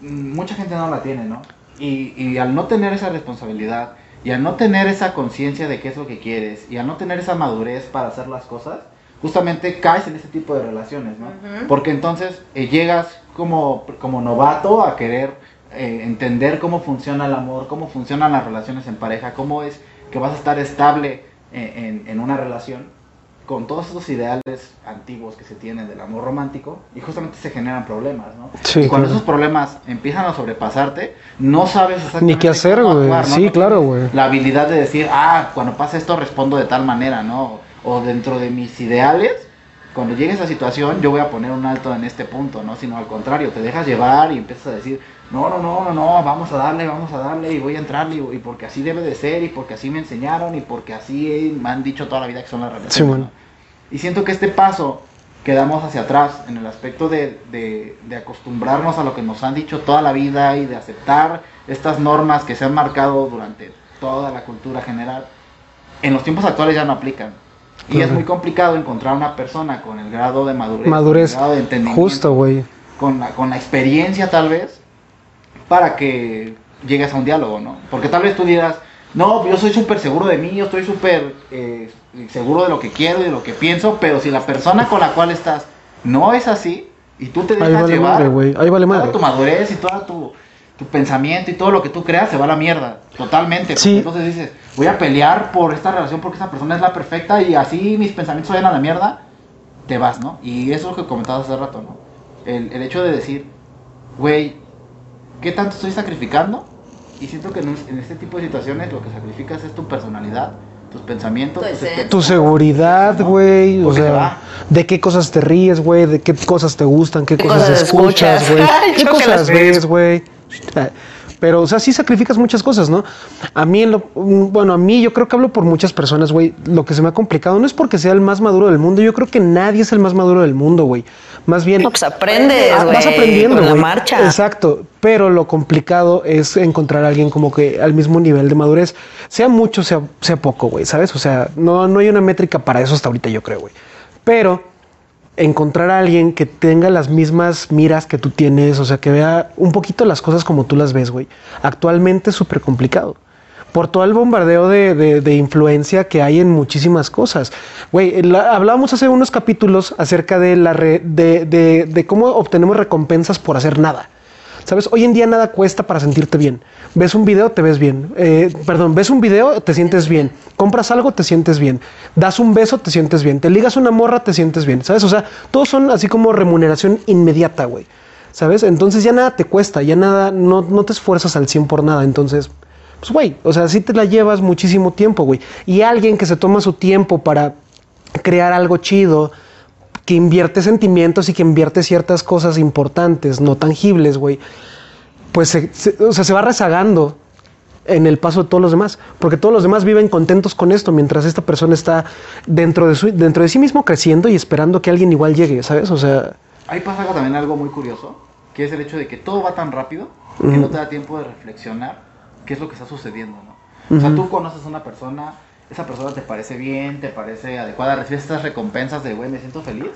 mm, mucha gente no la tiene, ¿no? Y, y al no tener esa responsabilidad y al no tener esa conciencia de qué es lo que quieres y al no tener esa madurez para hacer las cosas, justamente caes en ese tipo de relaciones, ¿no? Porque entonces eh, llegas como, como novato a querer eh, entender cómo funciona el amor, cómo funcionan las relaciones en pareja, cómo es que vas a estar estable en, en- en una relación con todos esos ideales antiguos que se tienen del amor romántico y justamente se generan problemas, ¿no? Sí, y cuando claro. esos problemas empiezan a sobrepasarte, no sabes exactamente Ni qué hacer, güey. ¿no? Sí, No claro, güey. La habilidad de decir, ah, cuando pasa esto respondo de tal manera, ¿no? O dentro de mis ideales, cuando llegue esa situación, yo voy a poner un alto en este punto, ¿no? Sino al contrario, te dejas llevar y empiezas a decir, no, no, no, no, no, vamos a darle, vamos a darle y voy a entrarle y, y porque así debe de ser y porque así me enseñaron y porque así me han dicho toda la vida que son las relaciones. Sí, bueno. ¿no? Y siento que este paso que damos hacia atrás en el aspecto de, de- de acostumbrarnos a lo que nos han dicho toda la vida y de aceptar estas normas que se han marcado durante toda la cultura general, en los tiempos actuales ya no aplican. Y es muy complicado encontrar una persona con el grado de madurez, Madurez, con el grado de entendimiento, Justo, güey. con la, con la experiencia tal vez, para que llegues a un diálogo, ¿no? Porque tal vez tú dirás, no, yo soy súper seguro de mí, yo estoy súper eh, seguro de lo que quiero y de lo que pienso, pero si la persona con la cual estás no es así, y tú te Ahí dejas vale llevar, madre. Ahí vale toda madre. tu madurez y todo tu, tu pensamiento y todo lo que tú creas se va a la mierda, totalmente. Sí. Entonces dices, voy a pelear por esta relación porque esta persona es la perfecta y así mis pensamientos vayan a la mierda, te vas, ¿no? Y eso es lo que comentabas hace rato, ¿no? El, el hecho de decir, güey, ¿qué tanto estoy sacrificando? Y siento que en, en este tipo de situaciones lo que sacrificas es tu personalidad, tus pensamientos, Tu tus. Tu seguridad, ¿no? güey. O Porque se sea, va. de qué cosas te ríes, güey. De qué cosas te gustan, qué, ¿Qué cosas, cosas escuchas, güey. ¿Qué cosas ves. güey? Pero, o sea, sí sacrificas muchas cosas, ¿no? A mí, en lo, mm, bueno, a mí yo creo que hablo por muchas personas, güey. Lo que se me ha complicado no es porque sea el más maduro del mundo. Yo creo que nadie es el más maduro del mundo, güey. Más bien. No, pues aprendes, Ah, güey. vas aprendiendo, con la güey. marcha. Exacto. Pero lo complicado es encontrar a alguien como que al mismo nivel de madurez, sea mucho, sea, sea poco, güey, ¿sabes? O sea, no, no hay una métrica para eso hasta ahorita, yo creo, güey. Pero encontrar a alguien que tenga las mismas miras que tú tienes, o sea, que vea un poquito las cosas como tú las ves, güey. Actualmente es súper complicado. Por todo el bombardeo de, de- de influencia que hay en muchísimas cosas. Güey, hablábamos hace unos capítulos acerca de, la re- de- de cómo obtenemos recompensas por hacer nada. ¿Sabes? Hoy en día nada cuesta para sentirte bien. Ves un video, te ves bien. Eh, perdón, ves un video, te sientes bien. Compras algo, te sientes bien. Das un beso, te sientes bien. Te ligas una morra, te sientes bien. ¿Sabes? O sea, todos son así como remuneración inmediata, güey. ¿Sabes? Entonces ya nada te cuesta, ya nada, no, no te esfuerzas al 100 por nada. Entonces, pues, güey, o sea, sí te la llevas muchísimo tiempo, güey. Y alguien que se toma su tiempo para crear algo chido, que invierte sentimientos y que invierte ciertas cosas importantes, no tangibles, güey, pues se, se- o sea, se va rezagando en el paso de todos los demás, porque todos los demás viven contentos con esto, mientras esta persona está dentro de, su, dentro de sí mismo creciendo y esperando que alguien igual llegue, ¿sabes? O sea, Ahí pasa también algo muy curioso, que es el hecho de que todo va tan rápido que Ujú. no te da tiempo de reflexionar qué es lo que está sucediendo, ¿no? O sea, tú conoces a una persona, esa persona te parece bien, te parece adecuada, recibes estas recompensas de, güey, me siento feliz,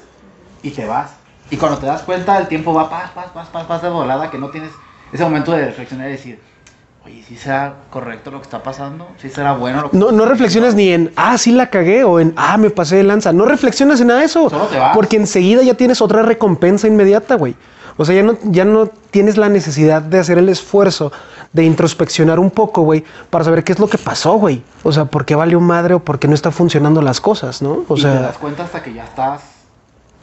y te vas. Y cuando te das cuenta, el tiempo va paz, paz, paz, paz, paz de volada, que no tienes ese momento de reflexionar y decir, oye, ¿sí será correcto lo que está pasando? ¿Sí será bueno lo que No, no reflexionas ni en, ah, sí la cagué o en, ah, me pasé de lanza. No reflexionas en nada de eso. Solo te vas. Porque enseguida ya tienes otra recompensa inmediata, güey. O sea, ya no, ya no tienes la necesidad de hacer el esfuerzo de introspeccionar un poco, güey, para saber qué es lo que pasó, güey. O sea, por qué valió madre o por qué no están funcionando las cosas, ¿no? O y te sea, das cuenta hasta que ya estás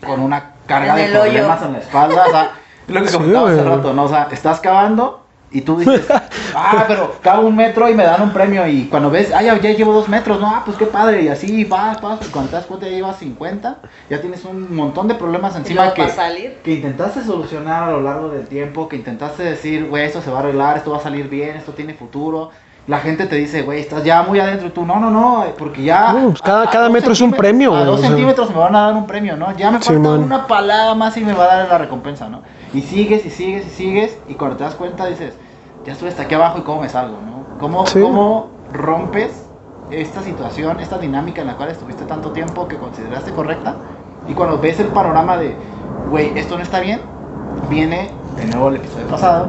con una carga En de hoyo. problemas en la espalda. O sea, lo que Sí, comentaba hace rato, ¿no? O sea, estás cavando y tú dices, ah, pero cavo un metro y me dan un premio. Y cuando ves, ah, ya, ya llevo dos metros, no, ah, pues qué padre. Y así vas, vas. Y cuando te das cuenta ya llevas 50, ya tienes un montón de problemas encima que, salir. que intentaste solucionar a lo largo del tiempo, que intentaste decir, güey, esto se va a arreglar, esto va a salir bien, esto tiene futuro. La gente te dice, güey, estás ya muy adentro. Y tú, no, no, no, porque ya. Pues cada- cada dos metro es un premio, A dos sea. centímetros me van a dar un premio, ¿no? Ya me falta Simón. una palada más y me va a dar la recompensa, ¿no? Y sigues y sigues y sigues. Y cuando te das cuenta dices, ya estoy hasta aquí abajo y cómo me salgo, ¿no? ¿Cómo, Sí. cómo rompes esta situación, esta dinámica en la cual estuviste tanto tiempo que consideraste correcta? Y cuando ves el panorama de, güey, esto no está bien, viene de nuevo el episodio pasado,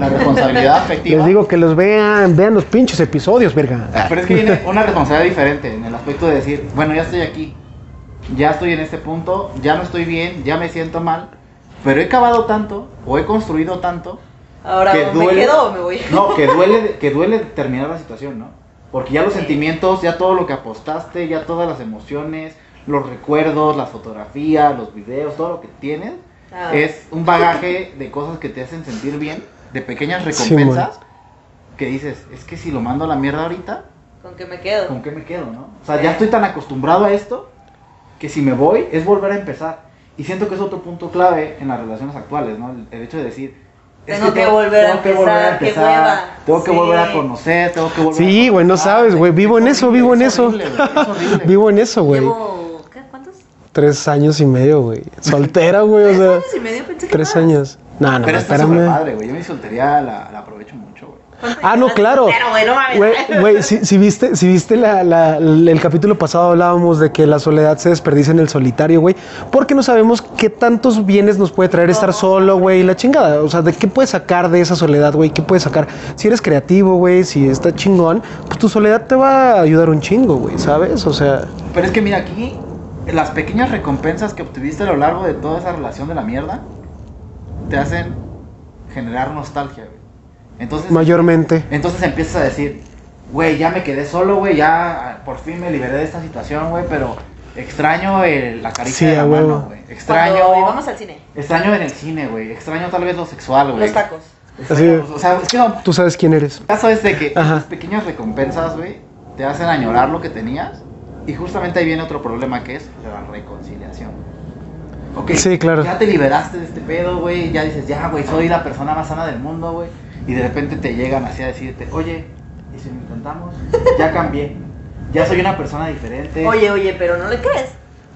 la responsabilidad afectiva. les digo que los vean, vean los pinches episodios, verga. Pero es que viene una responsabilidad diferente en el aspecto de decir, bueno, ya estoy aquí, ya estoy en este punto, ya no estoy bien, ya me siento mal, pero he cavado tanto o he construido tanto Ahora, que ¿o ¿me duele- quedo o me voy? No, que duele, que duele terminar la situación, ¿no? Porque ya los Sí. sentimientos, ya todo lo que apostaste, ya todas las emociones, los recuerdos, las fotografías, los videos, todo lo que tienes, Ah. es un bagaje de cosas que te hacen sentir bien, de pequeñas recompensas, que dices, es que si lo mando a la mierda ahorita, ¿Con qué me quedo? ¿con qué me quedo, no? O sea, ya estoy tan acostumbrado a esto que si me voy es volver a empezar. Y siento que es otro punto clave en las relaciones actuales, ¿no? El, el hecho de decir, es Tengo que volver a tengo que volver a empezar, qué empezar, hueva. tengo que Sí. volver a conocer, tengo que volver Sí, a güey, no sabes, güey. Vivo en eso, vivo en es eso. Vivo en eso, güey. Llevo, ¿qué? ¿Cuántos? Tres años y medio, güey. Soltera, güey, o sea. años y medio pensé que Tres más. años. No, no, Pero espérame. padre, güey. Yo mi soltería la, la aprovecho mucho, güey. ¿Cuánto Ah, no, claro. güey? Si, si viste, si viste la, la- el capítulo pasado hablábamos de que la soledad se desperdicia en el solitario, güey, porque no sabemos qué tantos bienes nos puede traer estar solo, güey, la chingada, o sea, de qué puedes sacar de esa soledad, güey, qué puedes sacar. Si eres creativo, güey, si está chingón, pues tu soledad te va a ayudar un chingo, güey, ¿sabes? O sea, Pero es que mira, aquí las pequeñas recompensas que obtuviste a lo largo de toda esa relación de la mierda te hacen generar nostalgia, güey. Entonces, mayormente. entonces empiezas a decir, güey, ya me quedé solo, güey, ya por fin me liberé de esta situación, güey, pero extraño el- la caricia Sí, de la mano, güey. Extraño, Cuando íbamos al cine. extraño en el cine, güey. Extraño tal vez lo sexual, güey. Los tacos. Extraño- Así. o sea, es que no, Tú sabes quién eres. el caso es de que esas pequeñas recompensas, güey, te hacen añorar lo que tenías. Y justamente ahí viene otro problema que es la reconciliación. Ok, Sí, claro. ya te liberaste de este pedo, güey. Ya dices, ya, güey, soy la persona más sana del mundo, güey. Y de repente te llegan así a decirte, oye, ¿y si lo intentamos? Ya cambié. Ya soy una persona diferente. Oye, oye, pero no le crees.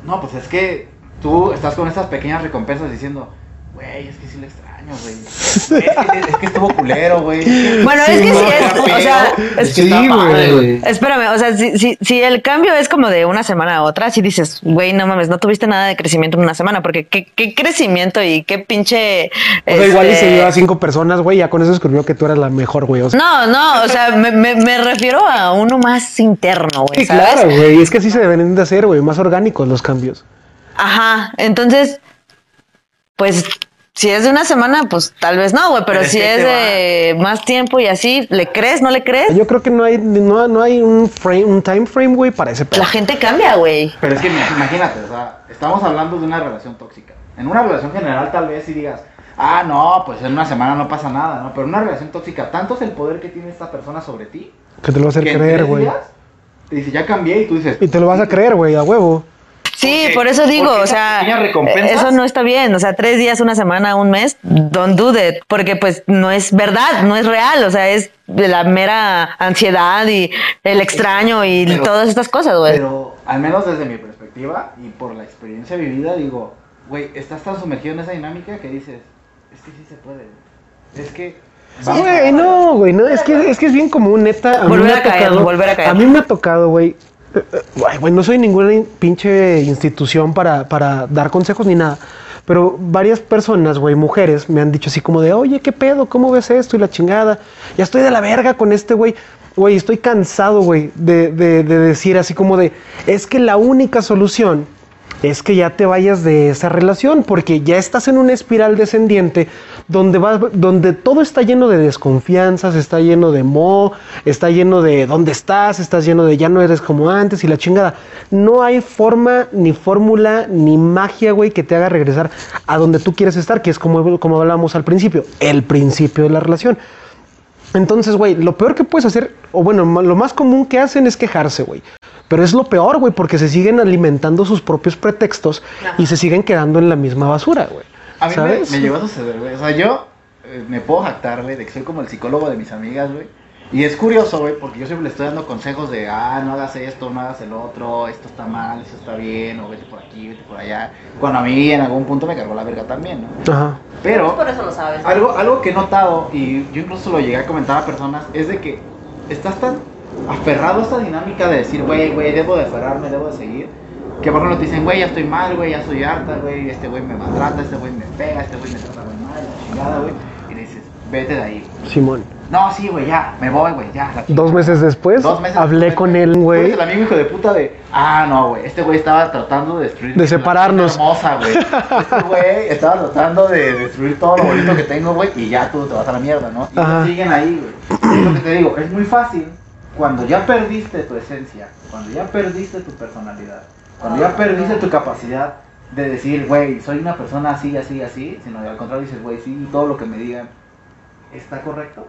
No, pues es que tú estás con estas pequeñas recompensas diciendo, güey, es que sí lo extraño, güey. Es que, es que estuvo culero, güey. Bueno, es que sí es, o sea, es- que está Sí, güey. Espérame, o sea, si, si, si el cambio es como de una semana a otra, si dices, güey, no mames, no tuviste nada de crecimiento en una semana, porque qué, qué crecimiento y qué pinche... O sea, igual y este, se lleva a cinco personas, güey, ya con eso descubrió que tú eras la mejor, güey. O sea, No, no, o sea, me, me, me refiero a uno más interno, güey, sí, ¿sabes? claro, güey. Es que así se deben de hacer, güey, más orgánicos los cambios. Ajá, entonces, pues, si es de una semana, pues tal vez no, güey, pero, si es de más tiempo y así, ¿le crees, no le crees? Yo creo que no hay, no, no hay un frame, un time frame, güey, para ese pedo. La gente cambia, güey. Pero es que imagínate, o sea, estamos hablando de una relación tóxica. En una relación general tal vez si digas, ah, no, pues en una semana no pasa nada, ¿no? Pero en una relación tóxica, tanto es el poder que tiene esta persona sobre ti, Que te lo vas a hacer creer, güey. te dice, ya cambié, y tú dices, Y te lo vas a creer, güey, a huevo. Sí, por eso digo, o sea, recompensas- eso no está bien, o sea, tres días, una semana, un mes, don't do it, porque pues no es verdad, no es real, o sea, es de la mera ansiedad y el extraño y Pero- todas estas cosas, güey. Pero al menos desde mi perspectiva y por la experiencia vivida, digo, güey, estás tan sumergido en esa dinámica que dices, es que sí se puede. Es que... Güey, no, güey, no, es que, es que es bien común, neta. A mí Volver me a ha caer, tocado, volver a caer. A mí me ha tocado, güey. No soy ninguna in- pinche institución para, para dar consejos ni nada. pero varias personas, güey, mujeres, me han dicho así como de, oye, ¿qué pedo? ¿Cómo ves esto? Y la chingada. Ya estoy de la verga con este güey. Güey, estoy cansado, güey, de, de- de decir así como de, es que la única solución es que ya te vayas de esa relación, porque ya estás en una espiral descendiente donde, vas, donde todo está lleno de desconfianzas, está lleno de mo, está lleno de dónde estás, estás lleno de ya no eres como antes y la chingada. No hay forma, ni fórmula, ni magia, güey, que te haga regresar a donde tú quieres estar, que es como, como hablábamos al principio, el principio de la relación. Entonces, güey, lo peor que puedes hacer, o bueno, lo más común que hacen es quejarse, güey. Pero es lo peor, güey, porque se siguen alimentando sus propios pretextos y se siguen quedando en la misma basura, güey. A mí me, ¿Sabes? me llegó a suceder, güey. O sea, yo eh, me puedo jactar, güey, de que soy como el psicólogo de mis amigas, güey. Y es curioso, güey, porque yo siempre le estoy dando consejos de, ah, no hagas esto, no hagas el otro, esto está mal, esto está bien, o vete por aquí, vete por allá. Cuando a mí en algún punto me cargó la verga también, ¿no? Ajá. Pero Por eso lo sabes. algo, algo que he notado, y yo incluso lo llegué a comentar a personas, es de que estás tan aferrado a esta dinámica de decir, güey, güey, debo de aferrarme, debo de seguir, que por ejemplo te dicen, güey, ya estoy mal, güey, ya estoy harta, güey, este güey me maltrata, este güey me pega, este güey me trata muy mal, la chingada, güey, y le dices, vete de ahí. Simón. No, sí, güey, ya, me voy, güey, ya. Dos chingada". meses después, Dos meses hablé después, con él, güey. el amigo hijo de puta de, ah, no, güey, este güey estaba tratando de destruir. De separarnos. hermosa, güey. Este güey estaba tratando de destruir todo lo bonito que tengo, güey, y ya tú te vas a la mierda, ¿no? Y Ajá. siguen ahí, güey. Es lo que te digo, es muy fácil cuando ya perdiste tu esencia, cuando ya perdiste tu personalidad, cuando ya perdiste tu capacidad de decir, güey, soy una persona así, así, así, sino al contrario dices, güey, sí, todo lo que me digan está correcto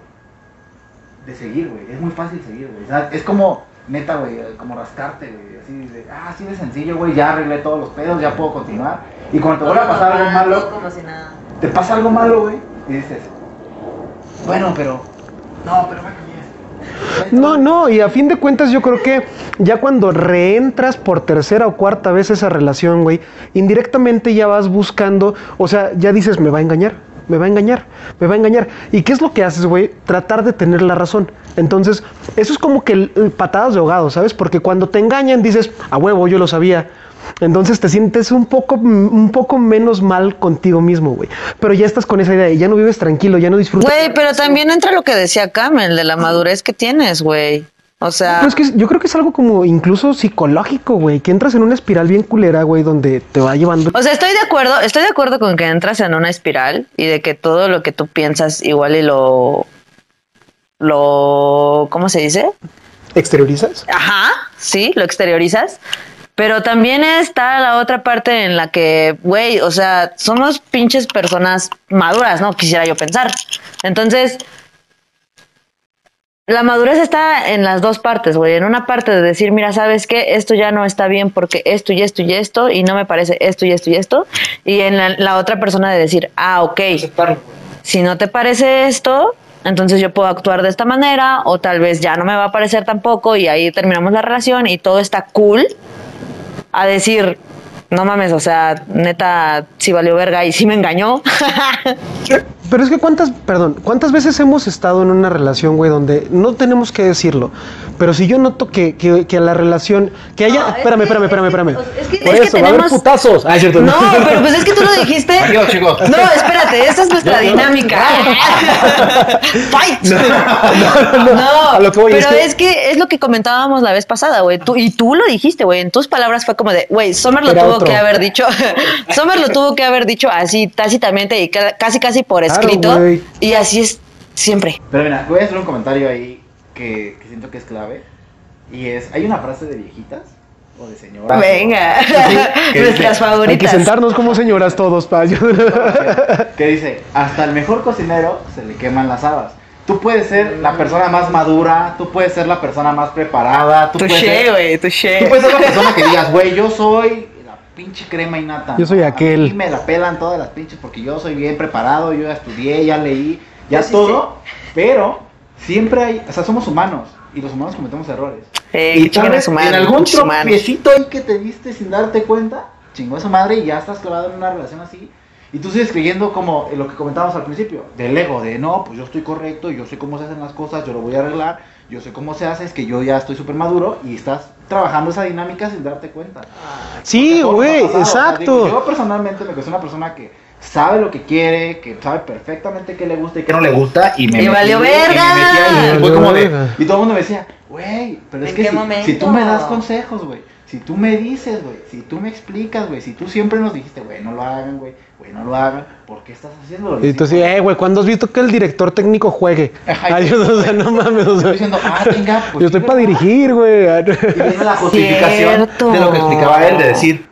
de seguir, güey. Es muy fácil seguir, güey. O sea, es como, neta, güey, como rascarte, güey. Así de, ah, así de sencillo, güey. Ya arreglé todos los pedos, ya puedo continuar. Y cuando te vuelve a pasar algo malo, Como si nada. te pasa algo malo, güey. Y dices, bueno, pero, no, pero va a cambiar. No, no, y a fin de cuentas yo creo que ya cuando reentras por tercera o cuarta vez esa relación, güey, indirectamente ya vas buscando, o sea, ya dices, me va a engañar, me va a engañar, me va a engañar. ¿Y qué es lo que haces, güey? Tratar de tener la razón. Entonces, eso es como que el- patadas de ahogado, ¿sabes? Porque cuando te engañan dices, a huevo, yo lo sabía. Entonces te sientes un poco, un poco menos mal contigo mismo, güey. Pero ya estás con esa idea y ya no vives tranquilo, ya no disfrutas. Güey, pero también entra lo que decía Camel de la madurez que tienes, güey. O sea, Pero es que yo creo que es algo como incluso psicológico, güey, que entras en una espiral bien culera, güey, donde te va llevando. o sea, estoy de acuerdo, estoy de acuerdo con que entras en una espiral y de que todo lo que tú piensas igual y lo lo ¿cómo se dice? ¿Exteriorizas? Ajá, sí, lo exteriorizas. Pero también está la otra parte en la que, güey, o sea, somos pinches personas maduras, ¿no? Quisiera yo pensar. Entonces, la madurez está en las dos partes, güey. En una parte de decir, mira, ¿sabes qué? Esto ya no está bien porque esto y esto y esto, y no me parece esto y esto y esto. Y en la, la otra persona de decir, ah, ok, si no te parece esto, entonces yo puedo actuar de esta manera, o tal vez ya no me va a parecer tampoco, y ahí terminamos la relación y todo está cool. A decir, no mames, o sea, neta, sí valió verga y sí me engañó. Pero es que cuántas, perdón, cuántas veces hemos estado en una relación, güey, donde no tenemos que decirlo. Pero si yo noto que, que, que la relación, que haya, No, es espérame, que- espérame, espérame, es que- espérame. es que- Por es que eso, va a haber tenemos- putazos. Ah, es cierto. No, pero pues es que tú lo dijiste. Adiós, chicos. No, espérate, esa es nuestra dinámica. Fight. No, A lo que voy es pero que- es que es lo que comentábamos la vez pasada, güey. Tú, y tú lo dijiste, güey. En tus palabras fue como de, güey, Sommer lo Era tuvo otro. que haber dicho. Sommer lo tuvo que haber dicho así tácitamente y ca- casi casi por Claro, escrito. y así es siempre. Pero mira, voy a hacer un comentario ahí que, que siento que es clave. Y es, hay una frase de viejitas o de señoras. Venga, que nuestras dice- Hay que favoritas. sentarnos como señoras todos, pa. que dice, hasta el mejor cocinero se le queman las habas. Tú puedes ser la persona más madura, tú puedes ser la persona más preparada, tú puedes Touché, ser, güey, tú puedes ser la persona que digas, güey, yo soy pinche crema innata. Yo soy A aquel. mí me la pelan todas las pinches porque yo soy bien preparado, yo ya estudié, ya leí, ya sí todo, pero siempre hay, o sea, somos humanos y los humanos cometemos errores. Eh, y tal a vez su madre, en algún tropiecito ahí que te diste sin darte cuenta, chingó a su madre y ya estás clavado en una relación así. Y tú sigues creyendo como en lo que comentábamos al principio, del ego, de no, pues yo estoy correcto, yo sé cómo se hacen las cosas, yo lo voy a arreglar, yo sé cómo se hace, es que yo ya estoy súper maduro y estás trabajando esa dinámica sin darte cuenta. Sí, güey, ha pasado. O sea, digo, exacto. yo personalmente me considero una persona que sabe lo que quiere, que sabe perfectamente qué le gusta y qué no le gusta y me y me verga. metí ahí, y Y fue valió como de verga. y todo el mundo me decía, "Güey, pero es ¿En que si, si tú me das consejos, güey, si tú me dices, güey, si tú me explicas, güey, si tú siempre nos dijiste, güey, no lo hagan, güey, güey, no lo hagan, ¿por qué estás haciéndolo?" Y tú así, eh, güey, ¿cuándo has visto que el director técnico juegue? Ay, y- o sea, no mames, o Estoy sea, diciendo, "Ah, venga, pues yo estoy sí, para ¿verdad?" dirigir, güey. Y viene la justificación Cierto. de lo que explicaba él, de decir,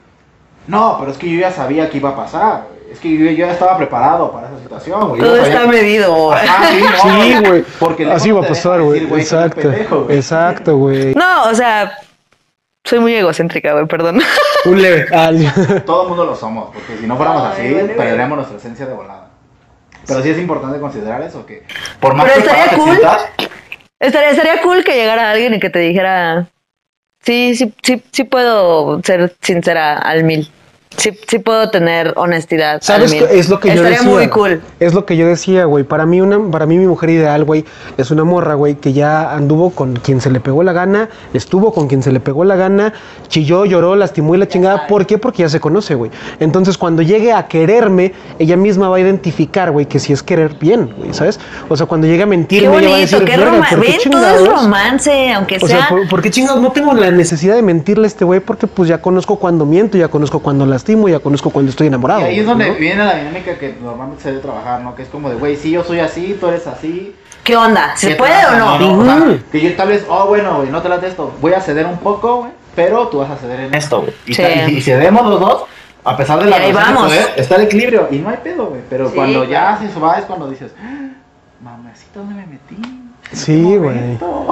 no, pero es que yo ya sabía que iba a pasar, güey. es que yo, yo ya estaba preparado para esa situación, güey. Yo Todo está medido. Ajá, sí, no, Sí, güey. Porque Así va a pasar, güey. Exacto. pendejo, güey. Exacto, güey. No, o sea, soy muy egocéntrica, güey, perdón. Un leve. Ah, Todo el mundo lo somos, porque si no fuéramos Ay, así, vale, perderíamos nuestra esencia de volada. Pero sí es importante considerar eso, que por más Pero estaría te cool. sientas, Estaría, estaría cool que llegara alguien y que te dijera, sí, sí, sí, sí puedo ser sincera al mil. Sí, sí puedo tener honestidad. ¿Sabes qué? Es lo que yo Estaría decía. muy cool. Es lo que yo decía, güey. Para mí, una, para mí mi mujer ideal, güey, es una morra, güey, que ya anduvo con quien se le pegó la gana, estuvo con quien se le pegó la gana, chilló, lloró, lastimó y la chingada. ¿Por qué? Porque ya se conoce, güey. Entonces, cuando llegue a quererme, ella misma va a identificar, güey, que si es querer bien, güey, ¿sabes? O sea, cuando llegue a Qué mentirme, ella va a bonito, decir, qué "Verga, romance. ¿por qué Ven, todo es chingados?" romance, aunque O sea, sea. ¿por, por qué chingados? No tengo la necesidad de mentirle a este güey porque pues ya conozco cuando miento, ya conozco cuando lastimo, ya conozco cuando estoy enamorado. Y ahí es donde ¿no? viene la dinámica que normalmente se debe trabajar, ¿no? Que es como de, güey, sí, yo soy así, tú eres así. ¿Qué onda? ¿Se ¿Qué puede o no? O sea, que yo tal vez, oh, bueno, güey, no te late esto. Voy a ceder un poco, güey, pero tú vas a ceder en esto, güey. Y, Sí. tal- y cedemos los dos, a pesar de la Y ahí relación de vamos. poder, está el equilibrio. Y no hay pedo, güey. Pero Sí, cuando ya se va es cuando dices, "Ah, mamacita, ¿dónde me metí? Sí, ¿Qué güey. momento?"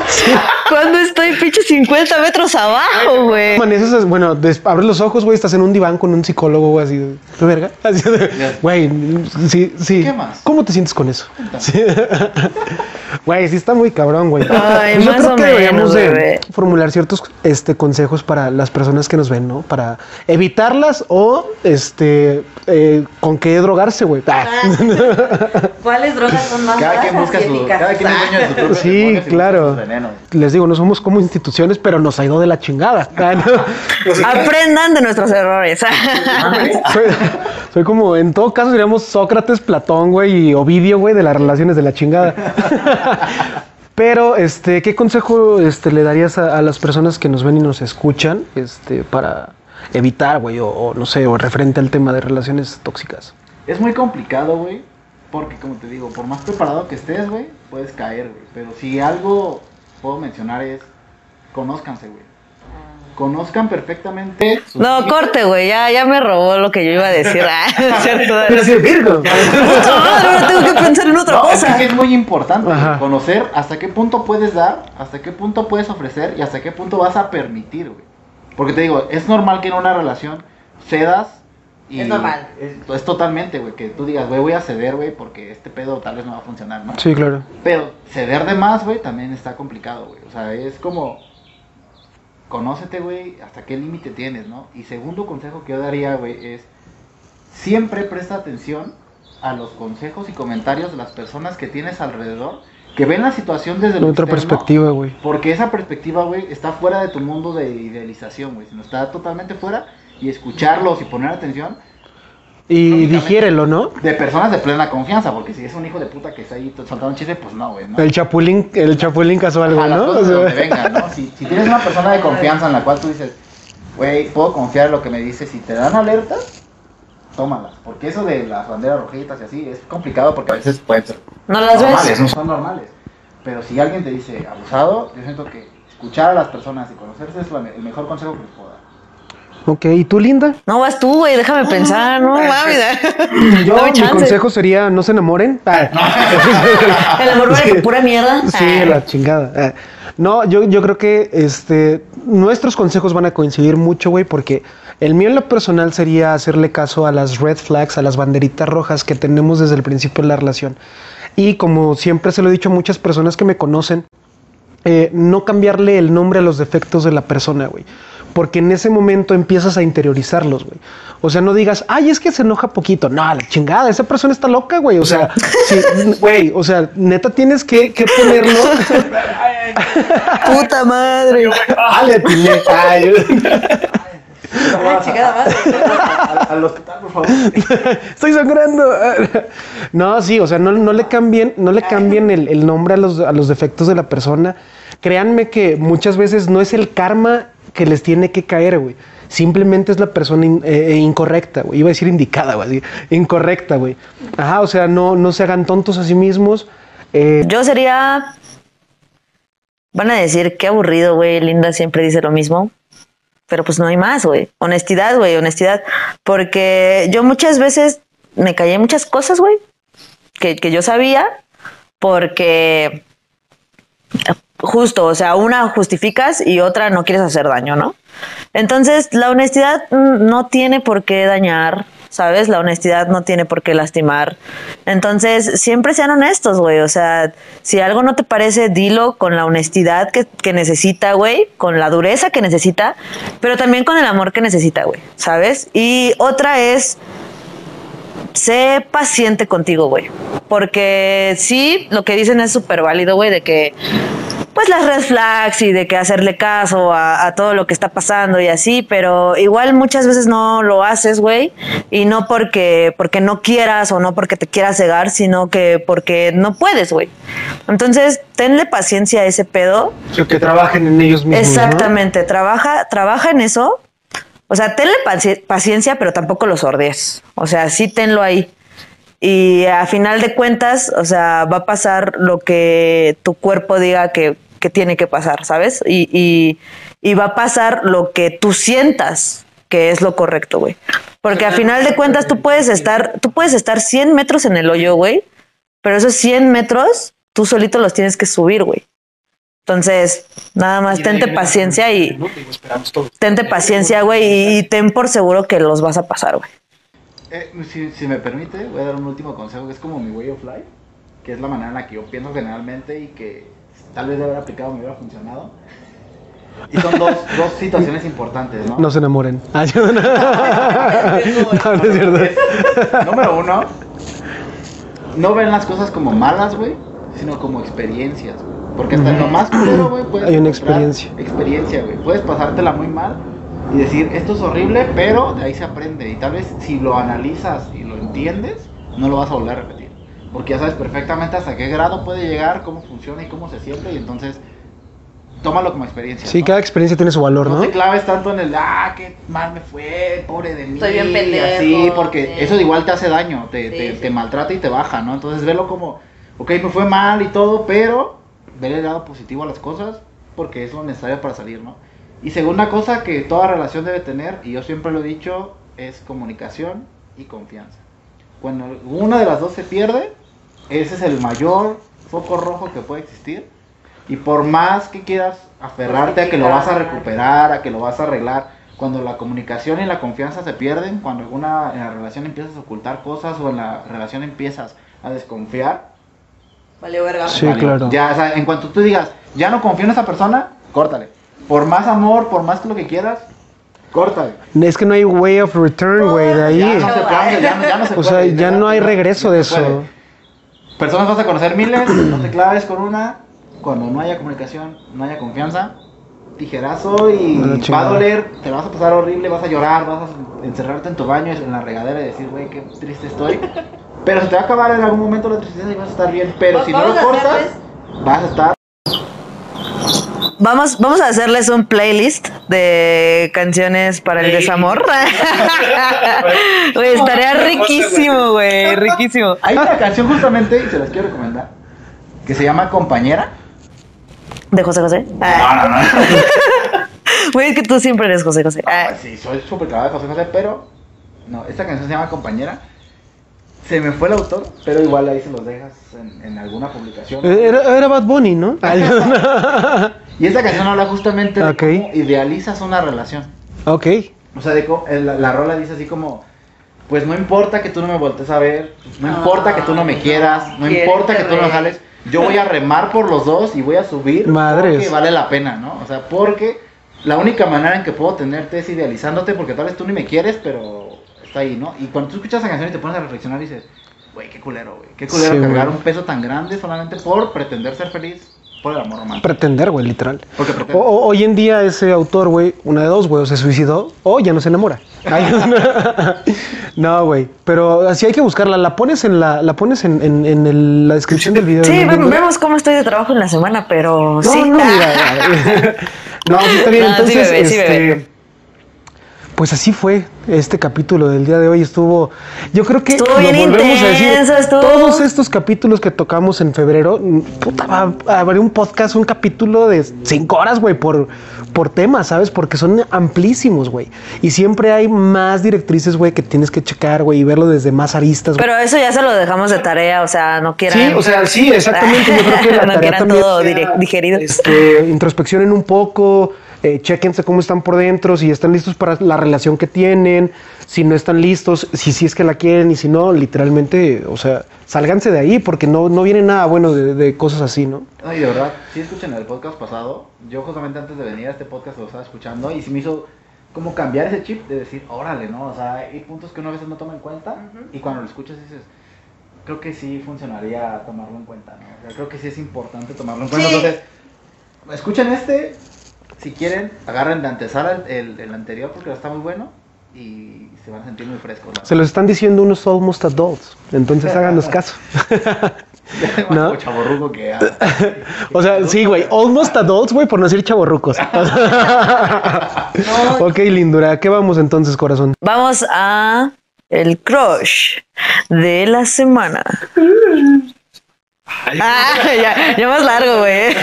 Cuando estoy pinche 50 metros abajo, güey. Amaneces, bueno, abres los ojos, güey, estás en un diván con un psicólogo, güey, así de, ¿qué verga? Güey, sí, sí. ¿Qué más? ¿Cómo te sientes con eso? Sí. Güey, sí está muy cabrón, güey. Ay, Pues yo más creo o que deberíamos menos, de formular ciertos este, consejos para las personas que nos ven, ¿no? Para evitarlas o, este, eh, con qué drogarse, güey. Ah. ¿Cuáles drogas son más Cada quien busca su. Cada quien es dueño de su propio Sí, claro. Les digo, no somos como instituciones, pero nos ha ido de la chingada. Ah, ¿no? Aprendan de nuestros errores. Soy, soy como, en todo caso, seríamos Sócrates, Platón, güey, y Ovidio, güey, de las relaciones de la chingada. Pero, este, ¿qué consejo este, le darías a, a las personas que nos ven y nos escuchan este, para evitar, güey, o, o, no sé, o referente al tema de relaciones tóxicas? Es muy complicado, güey. Porque, como te digo, por más preparado que estés, güey, puedes caer, güey. Pero si algo puedo mencionar es, conózcanse, güey. Conozcan perfectamente. No, corte, güey. Ya, ya me robó lo que yo iba a decir. Ah, es cierto. Pero sí, Virgo. Puta madre, ahora tengo que pensar en otra No, es cosa. que es muy importante Ajá. conocer hasta qué punto puedes dar, hasta qué punto puedes ofrecer y hasta qué punto vas a permitir, güey. Porque te digo, es normal que en una relación cedas y Es normal. Es, es totalmente, güey, que tú digas, güey, voy a ceder, güey, porque este pedo tal vez no va a funcionar, ¿no? Sí, claro. Pero ceder de más, güey, también está complicado, güey. O sea, es como conócete, güey, hasta qué límite tienes, ¿no? Y segundo consejo que yo daría, güey, es siempre presta atención a los consejos y comentarios de las personas que tienes alrededor, que ven la situación desde De otra externo, perspectiva, güey. Porque esa perspectiva, güey, está fuera de tu mundo de idealización, güey, sino está totalmente fuera y escucharlos y poner atención Y digiérelo, ¿no? de personas de plena confianza, porque si es un hijo de puta que está ahí soltando un chiste, pues no, güey, ¿no? El chapulín, el chapulín casual, a güey, las ¿no? cosas O de sea, donde vengan, ¿no? Si, si tienes una persona de confianza en la cual tú dices, güey, puedo confiar en lo que me dices, si te dan alertas, tómalas. Porque eso de las banderas rojitas y así es complicado porque a veces pueden ser ¿No las normales, ves? no son normales. Pero si alguien te dice abusado, yo siento que escuchar a las personas y conocerse es el mejor consejo que les puedo dar. Ok, ¿y tú, Linda? No vas tú, güey. Déjame pensar. No mames. Yo, mi chance. consejo sería no se enamoren. Ah. El amor vale por pura mierda. Sí, Ah. la chingada. Ah. No, yo, yo creo que este nuestros consejos van a coincidir mucho, güey, porque el mío en lo personal sería hacerle caso a las red flags, a las banderitas rojas que tenemos desde el principio de la relación. Y como siempre se lo he dicho a muchas personas que me conocen, eh, no cambiarle el nombre a los defectos de la persona, güey. Porque en ese momento empiezas a interiorizarlos, güey. O sea, no digas, ay, es que se enoja poquito. No, la chingada, esa persona está loca, güey. O sea, sí, güey, o sea, neta tienes que, que ponerlo. Puta madre. ah, le atiné. Ay, al hospital, por favor. Estoy sangrando. No, sí, o sea, no, no le cambien, no le cambien el, el nombre a los, a los defectos de la persona. Créanme que muchas veces no es el karma que les tiene que caer, güey. Simplemente es la persona eh, eh, incorrecta, güey. Iba a decir indicada, güey. Incorrecta, güey. Ajá, o sea, no, no se hagan tontos a sí mismos. Eh, Yo sería. Van a decir qué aburrido, güey. Linda siempre dice lo mismo. Pero pues no hay más, güey. Honestidad, güey, honestidad. Porque yo muchas veces me callé muchas cosas, güey, que, que yo sabía, porque justo, o sea, una justificas y otra no quieres hacer daño, ¿no? Entonces, la honestidad no tiene por qué dañar, ¿sabes? La honestidad no tiene por qué lastimar. Entonces, siempre sean honestos, güey. O sea, si algo no te parece, dilo con la honestidad que, que necesita, güey, con la dureza que necesita, pero también con el amor que necesita, güey, ¿sabes? Y otra es, sé paciente contigo, güey. Porque sí, lo que dicen es súper válido, güey, de que pues las red flags y de que hacerle caso a, a todo lo que está pasando y así, pero igual muchas veces no lo haces, güey, y no porque, porque no quieras o no porque te quieras cegar, sino que porque no puedes, güey. Entonces, tenle paciencia a ese pedo. o que trabajen en ellos mismos. ¿no? Exactamente, trabaja, trabaja en eso. O sea, tenle paci- paciencia, pero tampoco los sordees. O sea, sí tenlo ahí. Y a final de cuentas, o sea, va a pasar lo que tu cuerpo diga que, que tiene que pasar, ¿sabes? Y, y, y va a pasar lo que tú sientas que es lo correcto, güey. Porque a final de cuentas tú puedes estar, tú puedes estar 100 metros en el hoyo, güey, pero esos 100 metros tú solito los tienes que subir, güey. Entonces, nada más tente paciencia y tente paciencia, güey, y, ten por seguro que los vas a pasar, güey. Eh, si, si me permite, voy a dar un último consejo que es como mi way of life, que es la manera en la que yo pienso generalmente y que tal vez de haber aplicado me hubiera funcionado. Y son dos, dos situaciones importantes, ¿no? No se enamoren. No, no. No, no es cierto. Número uno, no ven las cosas como malas, güey, sino como experiencias, güey. Porque hasta en lo más culero, güey, puedes Hay una experiencia. Experiencia, güey. Puedes pasártela muy mal y decir, esto es horrible, pero de ahí se aprende. Y tal vez si lo analizas y lo entiendes, no lo vas a volver a repetir. Porque ya sabes perfectamente hasta qué grado puede llegar, cómo funciona y cómo se siente. Y entonces, tómalo como experiencia. Sí, ¿no? cada experiencia tiene su valor, No ¿no? te claves tanto en el, ah, qué mal me fue, pobre de mí. Estoy bien y pendejo, Así, porque sí. eso igual te hace daño, te, Sí, te, sí. te maltrata y te baja, ¿no? Entonces velo como, ok, me fue mal y todo, pero ver el lado positivo a las cosas, porque es lo necesario para salir, ¿no? Y segunda cosa que toda relación debe tener, y yo siempre lo he dicho, es comunicación y confianza. Cuando una de las dos se pierde, ese es el mayor foco rojo que puede existir. Y por más que quieras aferrarte a que lo vas a recuperar, a que lo vas a arreglar, cuando la comunicación y la confianza se pierden, cuando alguna en la relación empiezas a ocultar cosas o en la relación empiezas a desconfiar, Vale, verga. Sí, vale, claro. Ya, o sea, en cuanto tú digas, ya no confío en esa persona, córtale. Por más amor, por más que lo que quieras, córtale. Es que no hay way of return, güey, de Ya ahí. no se puede, ya no, ya no se O sea, puede, ya no hay regreso de puede. eso. Personas vas a conocer miles, no te claves con una. Cuando no haya comunicación, no haya confianza, tijerazo y va a doler, te vas a pasar horrible, vas a llorar, vas a encerrarte en tu baño, en la regadera y decir, güey, qué triste estoy. Pero se te va a acabar en algún momento la tristeza y vas a estar bien. Pero si no lo cortas, vas a estar. Vamos, vamos a hacerles un playlist de canciones para el desamor. Güey, estaría riquísimo, güey, riquísimo. Hay una canción justamente, y se las quiero recomendar, que se llama Compañera. ¿De José José? Ah. Güey, es que tú siempre eres José José. Ah. Ah, sí, soy súper clavado de José José, pero no, esta canción se llama Compañera. Se me fue el autor, pero igual ahí se los dejas en, en alguna publicación. Eh, Era, era Bad Bunny, ¿no? Y esta canción habla justamente de Ok. cómo idealizas una relación. ok. O sea, de cómo- el- la, la rola dice así como, pues no importa que tú no me voltees a ver, no importa que tú no me quieras, no importa que tú no rey. jales, yo voy a remar por los dos y voy a subir Madres. porque vale la pena, ¿no? O sea, porque la única manera en que puedo tenerte es idealizándote porque tal vez tú ni me quieres, pero está ahí, ¿no? Y cuando tú escuchas esa canción y te pones a reflexionar, dices, güey, qué culero, güey. Qué culero Sí, cargar güey. un peso tan grande solamente por pretender ser feliz por el amor romántico. Pretender, güey, literal. Porque O- hoy en día ese autor, güey, una de dos, güey, o se suicidó o ya no se enamora. No, güey. Pero así hay que buscarla. La pones en la, la pones en, en- en el- la descripción del video. Sí, vemos cómo estoy de trabajo en la semana, pero No, sí. no, mira. no, sí está bien. No, sí, Entonces, bebé, este, bebé. Pues así fue este capítulo del día de hoy. Estuvo, yo creo que Estuvo bien volvemos a decir, intenso, estuvo- todos estos capítulos que tocamos en febrero, puta, va a haber un podcast, un capítulo de cinco horas, güey, por, por tema, ¿sabes? Porque son amplísimos, güey. Y siempre hay más directrices, güey, que tienes que checar, güey, y verlo desde más aristas. Pero eso ya se lo dejamos de tarea, o sea, no quieran. Sí, o sea, sí, exactamente. Yo creo que la no tarea también todo sea, digerido. este, introspeccionen un poco, eh, chequense cómo están por dentro, si están listos para la relación que tienen, si no están listos, si sí es que la quieren y si no, literalmente, o sea, sálganse de ahí porque no, no viene nada bueno de, de cosas así, ¿no? No, y de verdad, si escuchan el podcast pasado, yo justamente antes de venir a este podcast lo estaba escuchando y se me hizo como cambiar ese chip de decir, órale, ¿no? O sea, hay puntos que uno a veces no toma en cuenta y cuando lo escuchas dices, creo que sí funcionaría tomarlo en cuenta, ¿no? O sea, creo que sí es importante tomarlo en cuenta. Sí. Entonces, escuchen este, si quieren, agarren de antesala el, el- el anterior porque está muy bueno y se van a sentir muy frescos. ¿no? Se los están diciendo unos almost adults, entonces háganos caso. ¿no? Como chavorruco que... ah, O sea, sí, güey, almost adults, güey, por no decir chavorrucos. ok, lindura, ¿qué vamos entonces, corazón? Vamos a el crush de la semana. Ah, ya, ya más largo, güey.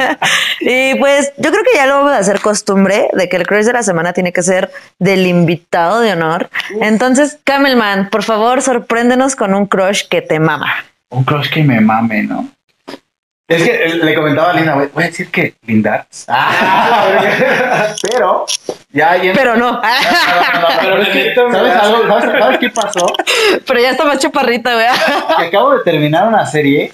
y pues yo creo que ya lo vamos a hacer costumbre de que el crush de la semana tiene que ser del invitado de honor. Entonces, Camelman, por favor, sorpréndenos con un crush que te mama. Un crush que me mame, ¿no? Es que eh, le comentaba a Linda, güey, voy a decir que Lindar. pero, ya ahí en- Pero no. No, no, no, pero es que, ¿sabes algo? ¿Sabes, sabes qué pasó? Pero ya está más chaparrita, güey. Que acabo de terminar una serie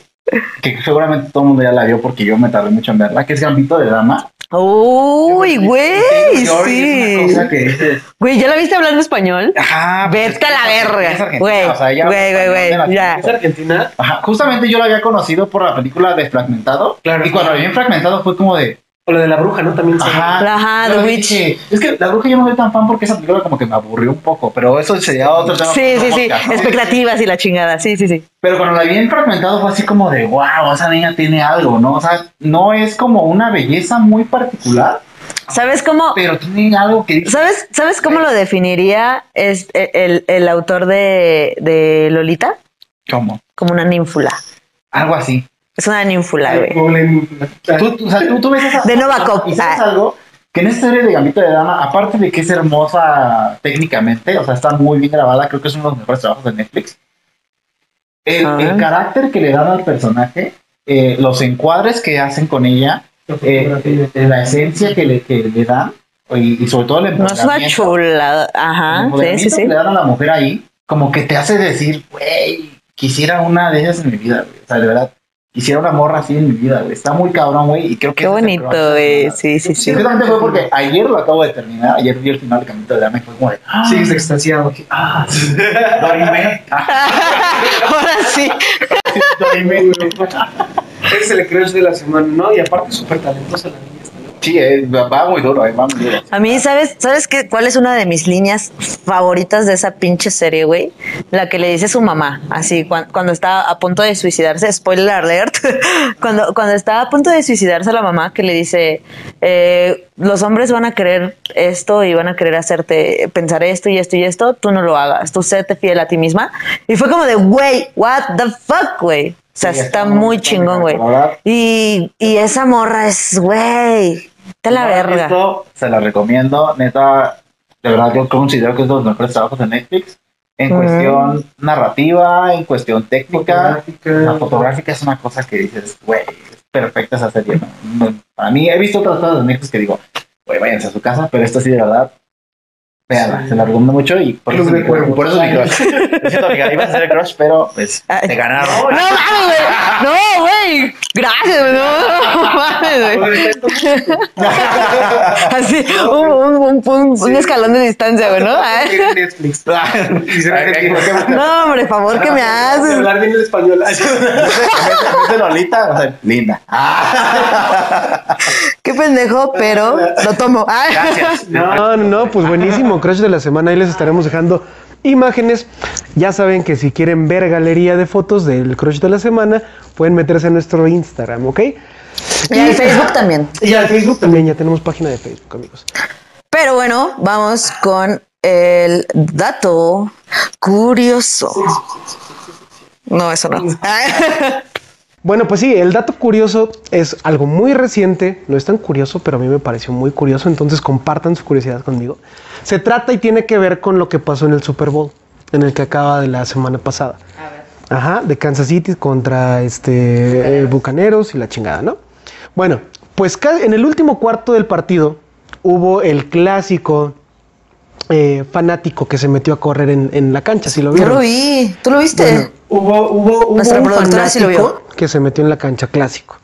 que seguramente todo el mundo ya la vio porque yo me tardé mucho en verla, que es Gambito de Dama. Uy, güey, Y Es una sí. cosa que dices, Güey, ¿ya la viste hablando español? ajá, pues Vete a la verga, güey, güey, güey, ya. ¿Es Argentina? Ajá, justamente yo la había conocido por la película de Fragmentado. Claro. Y cuando la vi en Fragmentado fue como de, O la de la bruja, ¿no? También se Ajá. Ajá, Yo The Witch. dije, Es que la bruja yo no soy tan fan porque esa película como que me aburrió un poco, pero eso sería otro tema. Sí, sí, sí. podcast, ¿no? Expectativas y la chingada. Sí, sí, sí. Pero cuando la vi en fragmentado fue así como de, wow, esa niña tiene algo, ¿no? O sea, no es como una belleza muy particular, ¿Sabes cómo? pero tiene algo que ¿Sabes, ¿Sabes cómo lo definiría es el, el- el autor de, de Lolita? ¿cómo? Como una ninfula. Algo así. Es una ninfula, güey. Tú, tú- o sea, tú, tú ves esa... De Novakov. Y sabes Ah. algo, que en esta serie de Gambito de Dama, aparte de que es hermosa técnicamente, o sea, está muy bien grabada, creo que es uno de los mejores trabajos de Netflix. El, Ah. el carácter que le dan al personaje, eh, los encuadres que hacen con ella, eh, la esencia que le, que le dan, y, y sobre todo el No es una chulada. el Ajá, sí, empoderamiento sí, sí. que le dan a la mujer ahí, como que te hace decir, güey, quisiera una de ellas en mi vida, güey. O sea, de verdad, quisiera una morra así en mi vida, güey. Está muy cabrón, güey, y creo que... Qué bonito, la güey. Sí, sí, sí. Exactamente fue porque ayer lo acabo de terminar, ayer vi el final de Camino de y fue como de, ah, Sí, es extasiado. Ah, Dorime. Ahora sí. Dorime. es el crush de la semana, ¿no? Y aparte, súper talentosa la niña. Sí, eh, va muy duro, eh, va muy duro. A mí, ¿sabes, ¿sabes qué? ¿Cuál es una de mis líneas favoritas de esa pinche serie, güey? La que le dice su mamá, así, cuan- cuando, está a punto de suicidarse, spoiler alert, cuando, cuando está a punto de suicidarse la mamá, que le dice, eh, los hombres van a querer esto y van a querer hacerte pensar esto y esto y esto, tú no lo hagas, tú séte fiel a ti misma. Y fue como de, güey, what the fuck, güey. O sea, Sí, está está muy chingón, güey. Y, y esa morra es, güey, te la verga. visto, se la recomiendo. Neta, de verdad, yo considero que es de los mejores trabajos de Netflix. En cuestión narrativa, en cuestión técnica. Fotográfica. La fotográfica es una cosa que dices, güey, es perfecta esa serie. ¿no? No, Para mí, he visto otras cosas de Netflix que digo, güey, váyanse a su casa, pero esta sí, de verdad, Véala, se la recomiendo mucho y por eso, Club es de mi por eso es mi crush. Lo siento, amiga, ibas a ser el crush, pero pues te ganaron. No mames, güey. No, güey. Gracias, güey. No, no mames, güey. Así, un, un, un, un escalón de distancia, güey, ¿no? Netflix. No, hombre, favor, que me haces? Hablar bien el español. De- de Lolita, o sea, linda. Qué pendejo, pero lo tomo. Gracias. No, no, no, pues buenísimo, crush de la semana. Ahí les estaremos dejando imágenes. Ya saben que si quieren ver galería de fotos del crush de la semana, pueden meterse a nuestro Instagram, ¿ok? Y en Facebook también. Y al Facebook también, ya tenemos página de Facebook, amigos. Pero bueno, vamos con el dato curioso. No, eso no. Bueno, pues sí, el dato curioso es algo muy reciente, no es tan curioso, pero a mí me pareció muy curioso, entonces compartan su curiosidad conmigo. Se trata y tiene que ver con lo que pasó en el Super Bowl, en el que acaba de la semana pasada. A ver. Ajá, de Kansas City contra este eh, Bucaneros y la chingada, ¿no? Bueno, pues en el último cuarto del partido hubo el clásico eh, fanático que se metió a correr en, en la cancha, si lo Yo lo vi. ¿Tú lo viste? Bueno, hubo, hubo, hubo un productora sí lo vio. Que se metió en la cancha clásico.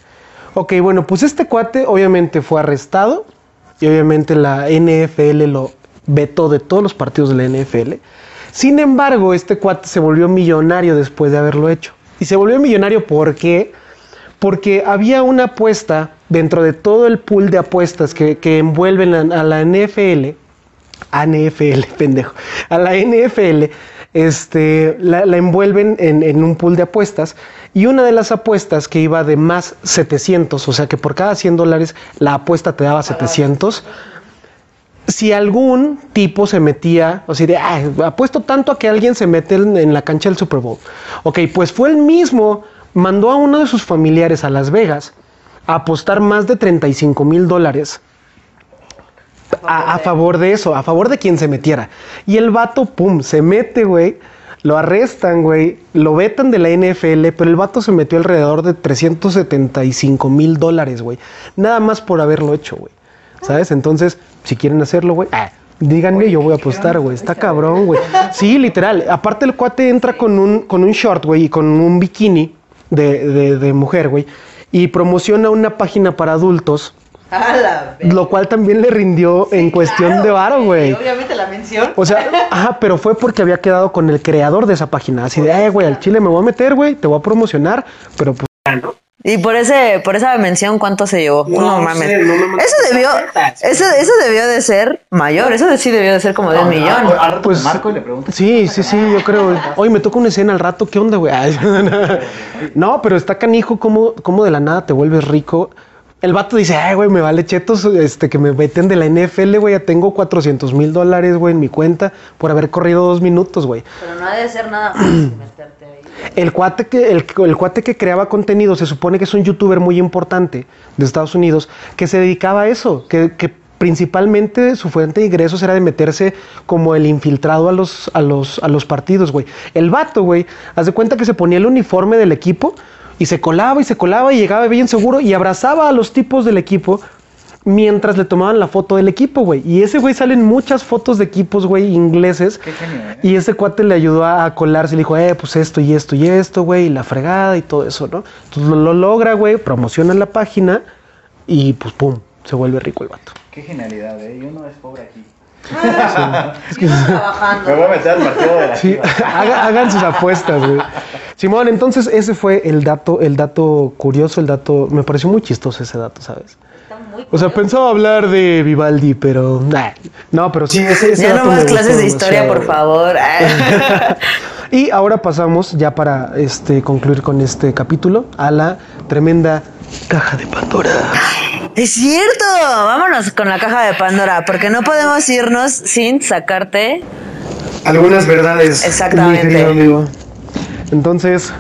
Ok, bueno, pues este cuate obviamente fue arrestado y obviamente la NFL lo vetó de todos los partidos de la NFL. Sin embargo, este cuate se volvió millonario después de haberlo hecho. Y se volvió millonario ¿por qué? Porque había una apuesta dentro de todo el pool de apuestas que, que envuelven a, a la NFL a NFL, pendejo, a la NFL, este, la, la envuelven en, en un pool de apuestas y una de las apuestas que iba de más 700, o sea que por cada 100 dólares la apuesta te daba 700. Si algún tipo se metía, o sea, de, "Ah, apuesto tanto a que alguien se mete en, en la cancha del Super Bowl. Ok, pues fue el mismo, mandó a uno de sus familiares a Las Vegas a apostar más de 35 mil dólares a, a favor de eso, a favor de quien se metiera. Y el vato, pum, se mete, güey. Lo arrestan, güey. Lo vetan de la NFL, pero el vato se metió alrededor de 375 mil dólares, güey. Nada más por haberlo hecho, güey. ¿Sabes? Entonces, si quieren hacerlo, güey, ah, díganme, yo voy a apostar, güey. Está cabrón, güey. Sí, literal. Aparte, el cuate entra con un, con un short, güey, y con un bikini de, de- de mujer, güey. Y promociona una página para adultos A la verga. lo cual también le rindió en cuestión Claro, de varo, güey. Obviamente la mención. O sea, ajá, pero fue porque había quedado con el creador de esa página. Así de, ay, güey, al chile me voy a meter, güey, te voy a promocionar, pero pues, Y por ese, por esa mención, ¿cuánto se llevó? No, No mames. sé, no me eso debió, eso, eso debió de ser mayor. Eso sí debió de ser como de un millón. Ahora Pues- marco y le pregunto. sí, sí, sí, yo creo. Oye, me toca una escena al rato, ¿qué onda, güey? No, pero está canijo, ¿cómo, cómo de la nada te vuelves rico? El vato dice, ay, güey, me vale chetos este, que me meten de la NFL, güey, ya tengo 400 mil dólares, güey, en mi cuenta por haber corrido dos minutos, güey. Pero no ha de ser nada fácil meterte ahí. El cuate, que, el, el cuate que creaba contenido se supone que es un youtuber muy importante de Estados Unidos que se dedicaba a eso, que, que principalmente su fuente de ingresos era de meterse como el infiltrado a los, a los, a los partidos, güey. El vato, güey, haz de cuenta que se ponía el uniforme del equipo y se colaba y se colaba y llegaba bien seguro y abrazaba a los tipos del equipo mientras le tomaban la foto del equipo, güey. Y ese güey salen muchas fotos de equipos, güey, ingleses. Qué genio, ¿eh? Y ese cuate le ayudó a, a colarse, le dijo, eh, pues esto y esto y esto, güey, y la fregada y todo eso, ¿no? Entonces lo, lo logra, güey, promociona la página y pues pum, se vuelve rico el vato. Qué genialidad, ¿eh? Y uno es pobre aquí. Trabajando. Me voy a meter al partido de la Sí, haga- hagan sus apuestas, güey. Simón, entonces ese fue el dato, el dato curioso, el dato, me pareció muy chistoso ese dato, ¿sabes? Está muy O sea, pensaba hablar de Vivaldi, pero nah. no, pero sí, ese, ese Ya dato no más clases de historia, demasiado, por favor. Ah. Y ahora pasamos, ya para este, concluir con este capítulo, a la tremenda caja de Pandora. Es cierto. Vámonos con la caja de Pandora, porque no podemos irnos sin sacarte. Algunas verdades. Exactamente. Mi querido amigo. Entonces,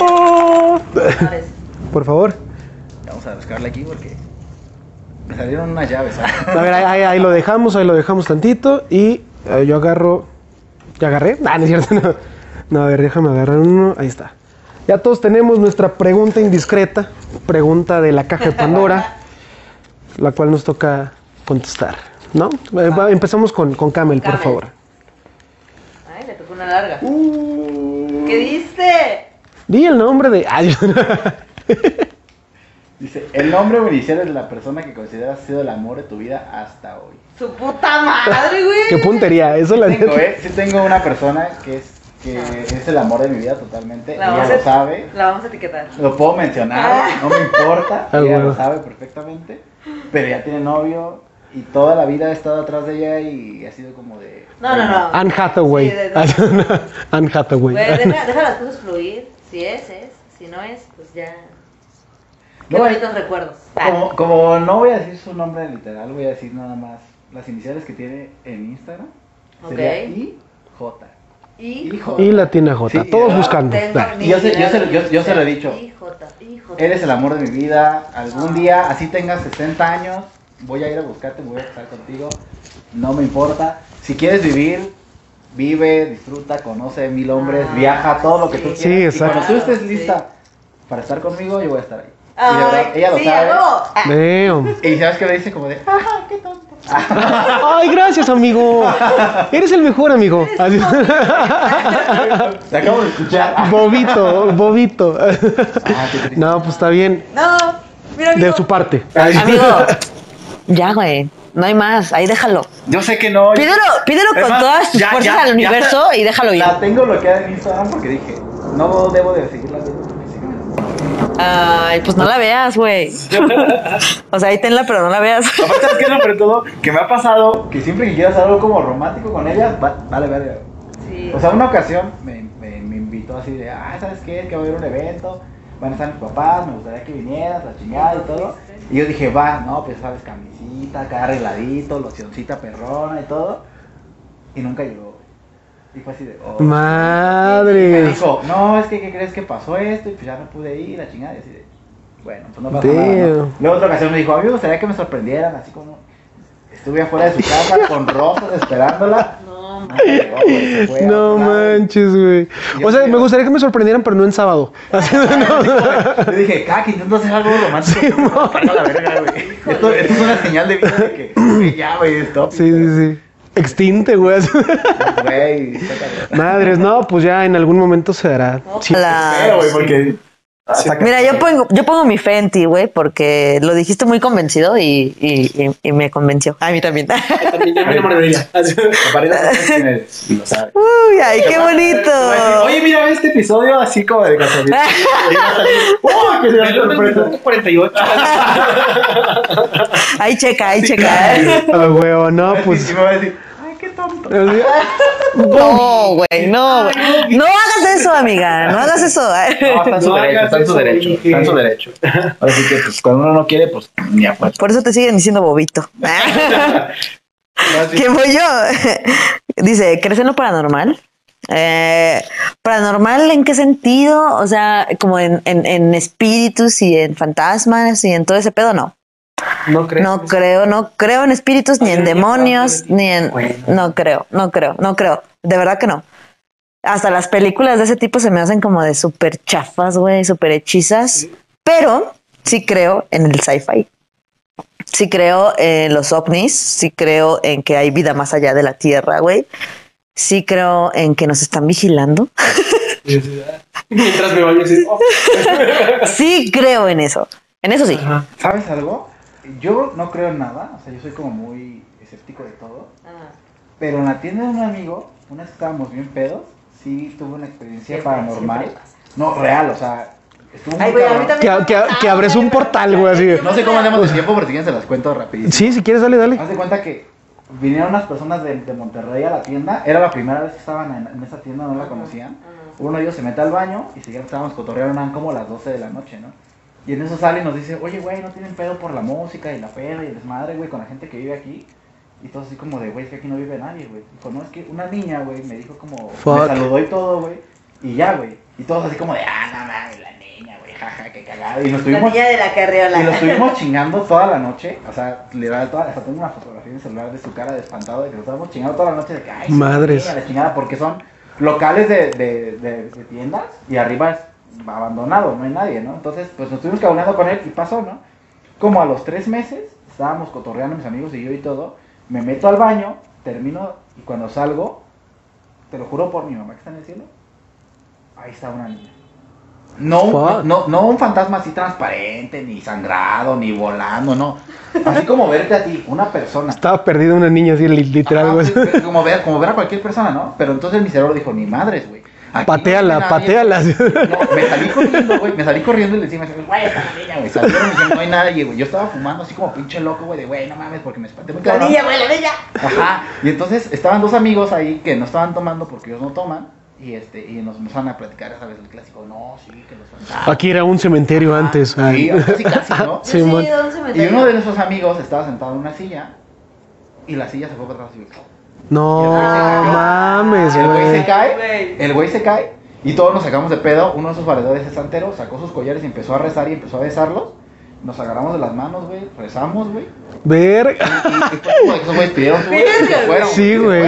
oh, por favor. Vamos a buscarla aquí porque me salieron unas llaves. ¿sabes? A ver, ahí, ahí- ahí lo dejamos, ahí lo dejamos tantito y eh, yo agarro. ¿Ya agarré? Ah, no es cierto, no. No, a ver, déjame agarrar uno. Ahí está. Ya todos tenemos nuestra pregunta indiscreta, pregunta de la caja de Pandora, la cual nos toca contestar. ¿No? Eh, va, empezamos con, con Camel, por favor. Ay, le tocó una larga. Uh. ¿Qué diste? Di el nombre de. Ay, Dice, el nombre o iniciales de la persona que consideras sido el amor de tu vida hasta hoy. Su puta madre, güey. qué puntería, eso la Tengo, neta. eh, sí tengo una persona que es que es el amor de mi vida totalmente. La Ella lo a- sabe. La vamos a etiquetar. Lo puedo mencionar, no me importa. Ah, ella bueno. lo sabe perfectamente. Pero ya tiene novio y toda la vida he estado atrás de ella y ha sido como de. No, no, no. Anne Hathaway. Sí, de- Anne Hathaway. Güey, deja, deja las cosas fluir. Si es, es. Si no es, pues ya. Qué No, bonitos recuerdos. Como, como no voy a decir su nombre literal, voy a decir nada más las iniciales que tiene en Instagram. Sería Ok. I J. Y I J. Y Latina J, Sí, todos buscando. Y yo se- yo se- yo- yo se lo he IJ, dicho. Eres el amor de mi vida. Algún día, así tengas 60 años, voy a ir a buscarte, voy a estar contigo. No me importa. Si quieres vivir, vive, disfruta, conoce mil hombres, Ah, viaja, todo lo que tú quieras. Sí, Y cuando exacto. tú estés Sí. lista para estar conmigo, yo voy a estar ahí. y de Ay, verdad, ella lo sí, sabe. Ah. Y sabes que me dice como de, ajá, qué tonto. Ay, gracias, amigo. Eres el mejor amigo. Te acabo de escuchar. Bobito, bobito. Ah, qué. No, pues está bien. No, mira, amigo. De su parte. Amigo, ya, güey. No hay más. Ahí déjalo. Yo sé que no. Pídelo, pídelo con más, todas tus ya, fuerzas ya, al ya. universo y déjalo ir. La tengo bloqueada en Instagram porque dije, no debo de seguirla viendo porque sí me- Ay, pues no la veas, güey. o sea, ahí tenla, pero no la veas. Aparte, ¿sabes qué es lo peor de todo? Que me ha pasado que siempre que quiero hacer algo como romántico con ella, va- vale, vale. Sí. O sea, una ocasión me, me, me invitó así de, ah, ¿sabes qué? Es que va a haber un evento, van a estar mis papás, me gustaría que vinieras, la chingada y todo. Y yo dije, va, no, pues sabes, camisita, acá arregladito, locioncita perrona y todo. Y nunca llegó. Y fue así de, oh. Me Madre. dijo, no, es que ¿qué crees que pasó esto? Y pues ya no pude ir, la chingada. Y así de, bueno, pues no nada. ¿no? Damn. Luego otra ocasión me dijo, a mí me gustaría que me sorprendieran, así como estuve afuera de su casa con rosas esperándola. No, manches, güey. O sea, me gustaría que me sorprendieran, pero no en sábado. Así, no. Yo dije, que intento hacer algo romántico, Sí, me la verga, güey. Esto, esto es una señal de vida de que, güey, ya, güey, stop. Sí, sí, sí. Extinte, güey. Madres, no, pues ya en algún momento se dará. Sí. Güey, porque... Mira, yo pongo, yo pongo mi fe en ti, güey, porque lo dijiste muy convencido y, y, y- y me convenció. A mí también. También ya me enamoré de ella. Así. Lo sabe. Uy, ay, qué bonito. Oye, mira este episodio así como de casualidad. ¡Uy, que se Pero me sorpresa! 48. Ahí checa, ahí checa. Ah, güey, no, pues. A tonto. No, güey, no, güey. No hagas eso, amiga. No hagas eso. No, está en su No derecho, está en su derecho, está en su derecho. Así que, pues, cuando uno no quiere, pues, ya pues. Por eso te siguen diciendo bobito. ¿Qué voy yo? Dice, ¿crees en lo paranormal? Eh, ¿Paranormal en qué sentido? O sea, como en, en, en espíritus y en fantasmas y en todo ese pedo, no. No crees. No creo, no creo en espíritus, ni en demonios, ni en... No creo, no creo, no creo. De verdad que no. Hasta las películas de ese tipo se me hacen como de súper chafas, güey, súper hechizas. Pero sí creo en el sci-fi. Sí creo en los ovnis, sí creo en que hay vida más allá de la Tierra, güey. Sí creo en que nos están vigilando. Mientras me baño. Sí creo en eso. En eso sí. Ajá. ¿Sabes algo? Yo no creo en nada, o sea, yo soy como muy escéptico de todo. Ah, Pero en la tienda de un amigo, una vez que estábamos bien pedos, sí tuve una experiencia Siempre, paranormal. siempre. No, real, o sea, estuvo Ay, muy güey, cabrón. Que- que- que abres un portal, güey, así. No sé cómo andamos de tiempo, pero si quieren se las cuento rapidísimo. Sí, si quieres, dale, dale. Haz de cuenta que vinieron unas personas de, de Monterrey a la tienda. Era la primera vez que estaban en, en esa tienda, no la conocían. Uno de ellos se mete al baño y seguían, estábamos cotorreando, eran como las 12 de la noche, ¿no? Y en eso sale y nos dice, oye, güey, ¿no tienen pedo por la música y la peda y el desmadre, güey, con la gente que vive aquí? Y todo así como de, güey, es que aquí no vive nadie, güey. Dijo, no, es que una niña, güey, me dijo como, Fuck. me saludó y todo, güey. Y ya, güey. Y todos así como de, ah, no mames, la niña, güey, jaja, qué cagada. Y nos La estuvimos niña de la carriola. y lo estuvimos chingando toda la noche. O sea, literal, toda, hasta tengo una fotografía en el celular de su cara de espantado de que lo estábamos chingando toda la noche de que, ay, Madres. la chingada, porque son locales de, de, de- de tiendas y arriba es abandonado, no hay nadie, ¿no? Entonces, pues nos estuvimos cabulando con él y pasó, ¿no? Como a los tres meses, estábamos cotorreando mis amigos y yo y todo, Me meto al baño, termino y cuando salgo, te lo juro por mi mamá que está en el cielo, ahí está una niña. No, no, no un fantasma así transparente, ni sangrado, ni volando, no. Así como verte a ti, una persona. Estaba perdida una niña así, li- literal, güey. como, ver, como ver a cualquier persona, ¿no? Pero entonces mi cerebro dijo, ni madres, güey. Aquí Pateala, no hay nadie". pateala. No, me salí corriendo, güey. Me salí corriendo y le decía, güey, está la niña, güey. Salieron y dijeron, no hay nadie, güey. Yo estaba fumando así como pinche loco, güey, de güey, no mames, porque me espanté muy cabrón. güey, la niña. Ajá. Y entonces estaban dos amigos ahí que no estaban tomando porque ellos no toman. Y este, y nos empezaron a platicar, sabes, el clásico, no, sí, que los fantasmas. Aquí era un cementerio antes. Sí, casi casi, ¿no? Sí, Sí. ¿dónde se Y uno de nuestros amigos estaba sentado en una silla y la silla se fue para atrás y No mames, El güey se cae, el güey se cae y todos nos sacamos de pedo. Uno de esos valedores es santero, sacó sus collares y empezó a rezar y empezó a besarlos. Nos agarramos de las manos, güey, rezamos, güey. Esos güeyes pidieron Verga, fueron. Sí, güey.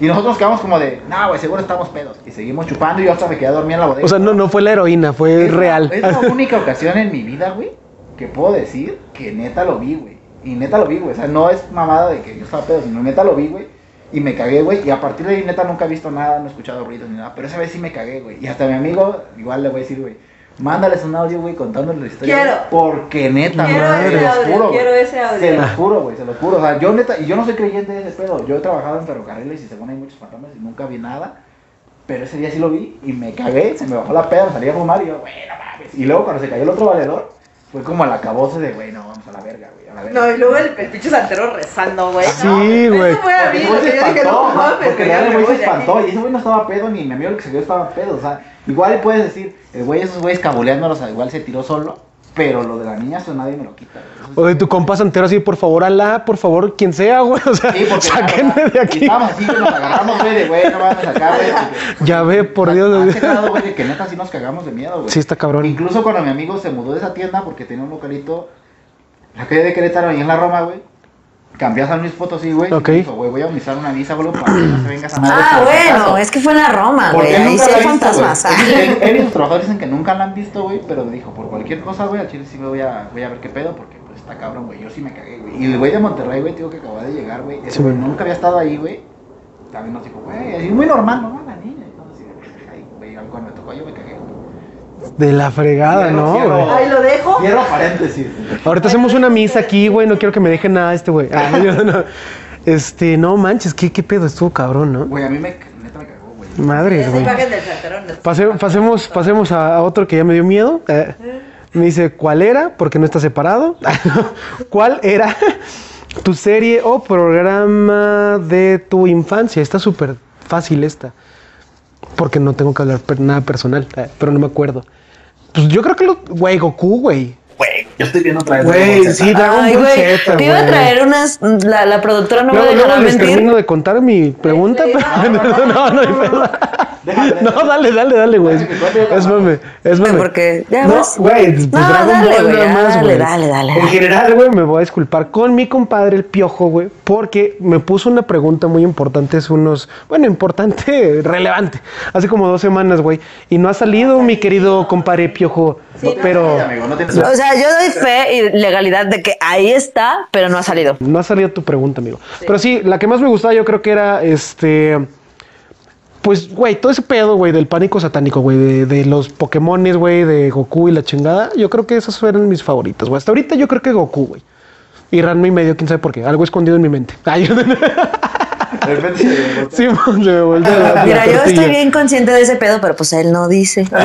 Y nosotros nos quedamos como de, no, güey, seguro estamos pedos. Y seguimos chupando y yo hasta me quedé a dormir en la bodega. O sea, no, no fue la heroína, fue Es la- real. Es la única ocasión en mi vida, güey, que puedo decir que neta lo vi, güey. Y neta lo vi, güey. O sea, no es mamada de que yo estaba pedo, sino neta lo vi, güey. Y me cagué, güey. Y a partir de ahí, neta, nunca he visto nada, no he escuchado ruidos ni nada. Pero esa vez sí me cagué, güey. Y hasta mi amigo, igual le voy a decir, güey, mándales un audio, güey, contándoles la historia. Quiero. Porque neta, Quiero madre, ese audio, juro, quiero ese audio. Se los juro, güey, se los juro. O sea, yo neta, y yo no soy creyente de ese pedo. Yo he trabajado en ferrocarriles y según hay muchos fantasmas y nunca vi nada. Pero ese día sí lo vi y me cagué, se me bajó la peda, me salí a fumar y yo, güey, no mames. Y luego cuando se cayó el otro valedor, fue como el acabose de, güey, no, vamos a la verga, güey, a la verga. No, y luego el, el pinche santero rezando, güey. Sí, No, güey. Eso fue a Porque mí, se yo dije, no mames, porque ya me se espantó y ese güey no estaba pedo ni mi amigo el que se quedó estaba pedo, o sea, igual puedes decir, el güey esos güeyes cabuleándolos, o sea, igual se tiró solo, pero lo de la niña eso nadie me lo quita. güey. O de tu compa santero así, por favor, Alá, por favor, quien sea, güey. O sea, Sí, sáquenme de aquí. Estábamos así, que nos agarramos, güey, de güey, no vamos a sacar, güey. porque- Ya ve, por Ha- Dios. ha checado, güey, de que neta sí nos cagamos de miedo, güey. Sí, está cabrón. Incluso cuando mi amigo se mudó de esa tienda porque tenía un localito, la calle de Querétaro y en la Roma, güey. Cambié a San Luis Potosí, güey. Ok. dijo, güey, voy a utilizar una visa, güey, para que no se venga esa madre. Ah, bueno, acaso". es que fue en la Roma, Porque güey. Ahí sí hay fantasmas. Él, él y sus trabajadores dicen que nunca la han visto, güey, pero dijo, por cualquier cosa, güey, al chile sí me voy a, voy a ver qué pedo, porque pues está cabrón, güey. Yo sí me cagué, güey. Y el güey de Monterrey, güey, tío, que acababa de llegar, güey. Ese nunca había estado ahí, güey. También nos dijo, güey, así muy normal, ¿no? La niña. Güey, ay, güey, cuando me tocó yo me cagué. De la fregada, Cierro, ¿no, cierro. Ahí lo dejo. Cierro paréntesis. Ahorita hacemos una misa aquí, güey. No quiero que me dejen nada este, güey. Ah, no, yo no. Este, no manches, ¿qué, qué pedo estuvo cabrón, ¿no? Güey, a mí me, neta me cagó, güey. Madre, güey. Pase- pasemos, pasemos a, a otro que ya me dio miedo. Eh, me dice, ¿cuál era? Porque no está separado. ¿Cuál era tu serie o programa de tu infancia? Está súper fácil esta. Porque no tengo que hablar per- nada personal, eh, pero no me acuerdo. Pues yo creo que lo. Güey, Goku, güey. Yo estoy viendo otra vez. Güey, sí, Dragon Ay, Ball güey, Z, te iba a güey. traer unas. La, la productora no Luego, me luego dejará les mentir. termino de contar mi pregunta, Sí, pero no, no, no, No, dale, dale, dale, güey. Es mame, es mame. Porque, ya no, ves. güey, pues No, Dragon dale, Ball güey, nada más, dale, dale, dale, En general, güey, me voy a disculpar con mi compadre el Piojo, güey, porque me puso una pregunta muy importante hace unos, bueno, importante, relevante, hace como dos semanas, güey, y no ha salido, mi querido compadre Piojo, Sí, no pero Sí, amigo, no tienes O sea, yo doy fe y legalidad de que ahí está, pero no ha salido. no ha salido tu pregunta, amigo. Pero sí, la que más me gustaba yo creo que era, este... Pues, güey, todo ese pedo, güey, del pánico satánico, güey, de, de los Pokémones, güey, de Goku y la chingada, yo creo que esas fueron mis favoritas, güey. Hasta ahorita yo creo que Goku, güey. Y Ranma y medio, quién sabe por qué. Algo escondido en mi mente. Ay, De repente se sí, se me la, la Mira, yo estoy bien consciente de ese pedo, pero pues él no dice.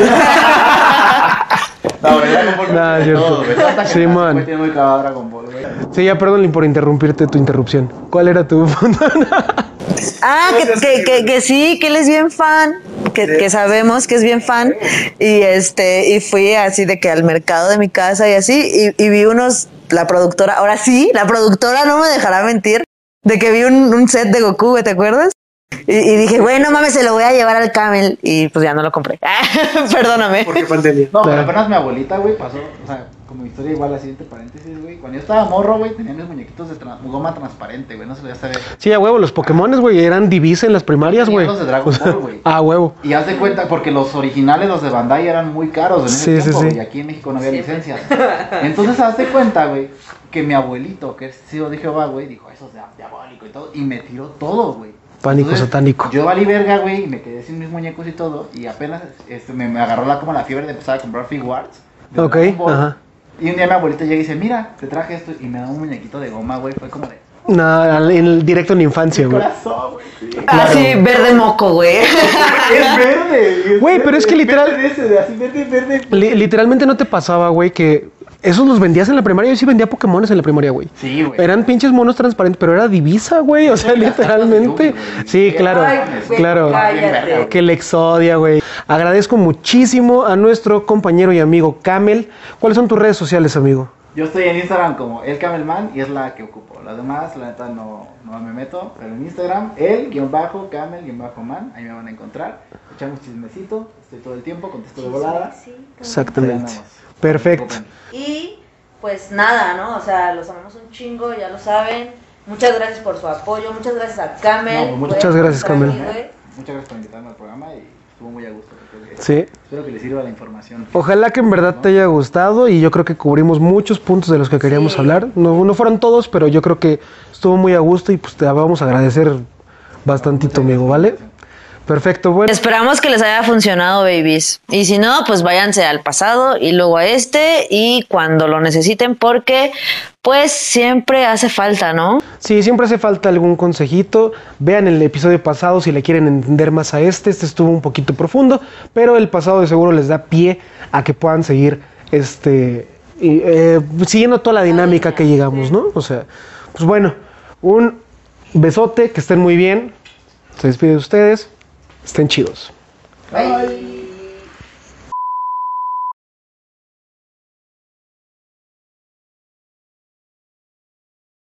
No, güey, Dragon Ball. Nah, de es cierto. todo, güey. Tanta Sí, generación, man. güey, Tiene muy cagado Dragon Ball, güey. Sí, ya perdón por interrumpirte tu interrupción. ¿Cuál era tu Ah, que, que, que, que sí, que él es bien fan, que, que sabemos que es bien fan. Y este, y fui así de que al mercado de mi casa y así, y, y vi unos, la productora, ahora sí, la productora no me dejará mentir, de que vi un, un set de Goku, güey, ¿te acuerdas? Y, y dije, güey, no mames, se lo voy a llevar al Camel. Y pues ya no lo compré. Perdóname. Porque pandemia. No, pero apenas mi abuelita, güey, pasó, o sea, como historia igual así entre paréntesis, güey. Cuando yo estaba morro, güey, tenía mis muñequitos de tra- goma transparente, güey, no se lo ya saber. Sí, a huevo, los Pokémones, güey, eran divisa en las primarias, güey. los de Dragon Ball, güey. A huevo. Y haz de cuenta, porque los originales, los de Bandai, eran muy caros en ese Sí, sí, tiempo, sí. y aquí en México no había licencias. Entonces, haz de cuenta, güey, que mi abuelito, que es tío de Jehová, güey, dijo, eso es dia- diabólico y todo, y me tiró todo, güey. Pánico Entonces, satánico. Yo valí verga, güey, y me quedé sin mis muñecos y todo, y apenas este, me, me agarró la, como la fiebre de empezar a comprar figuarts. Ok, ajá. Y un día mi abuelita llega y dice, mira, te traje esto, y me da un muñequito de goma, güey, fue como de... Nada, en el directo en infancia, güey. Corazón, güey. sí. Así, verde moco, güey. Es verde. Güey, pero es que literal- Verde ese, de así, verde, verde. Li- literalmente no te pasaba, güey, que esos los vendías en la primaria. Yo sí vendía Pokémones en la primaria, güey. Sí, güey. Eran pinches monos transparentes, pero era divisa, güey. O sea, literalmente. Sí, claro, Ay, güey, claro. cállate. Que el Exodia, güey. Agradezco muchísimo a nuestro compañero y amigo Camel. ¿Cuáles son tus redes sociales, amigo? Yo estoy en Instagram como el Camelman y es la que ocupo. Las demás, la neta, no, no me meto. Pero en Instagram, el guion bajo, camel guion bajo man. Ahí me van a encontrar. Echamos chismecito. Estoy todo el tiempo, contesto de volada. Sí, sí. Exactamente. Perfecto. Y pues nada, ¿no? O sea, los amamos un chingo, ya lo saben. Muchas gracias por su apoyo, muchas gracias a Camel. No, güey, muchas gracias, Camel. aquí. Muchas gracias por invitarme al programa y estuvo muy a gusto. Sí. Espero que les sirva la información. Ojalá que en verdad te haya gustado y yo creo que cubrimos muchos puntos de los que queríamos Sí. hablar. No, no fueron todos, pero yo creo que estuvo muy a gusto y pues te vamos a agradecer bastantito, amigo, ¿vale? Perfecto, bueno. Esperamos que les haya funcionado, babies. Y si no, pues váyanse al pasado y luego a este y cuando lo necesiten, porque pues siempre hace falta, ¿no? Sí, siempre hace falta algún consejito. Vean el episodio pasado si le quieren entender más a este. Este estuvo un poquito profundo, pero el pasado de seguro les da pie a que puedan seguir este eh, siguiendo toda la dinámica que llegamos, ¿no? O sea, pues bueno, un besote, que estén muy bien. Se despide de ustedes. Estén chidos. Bye.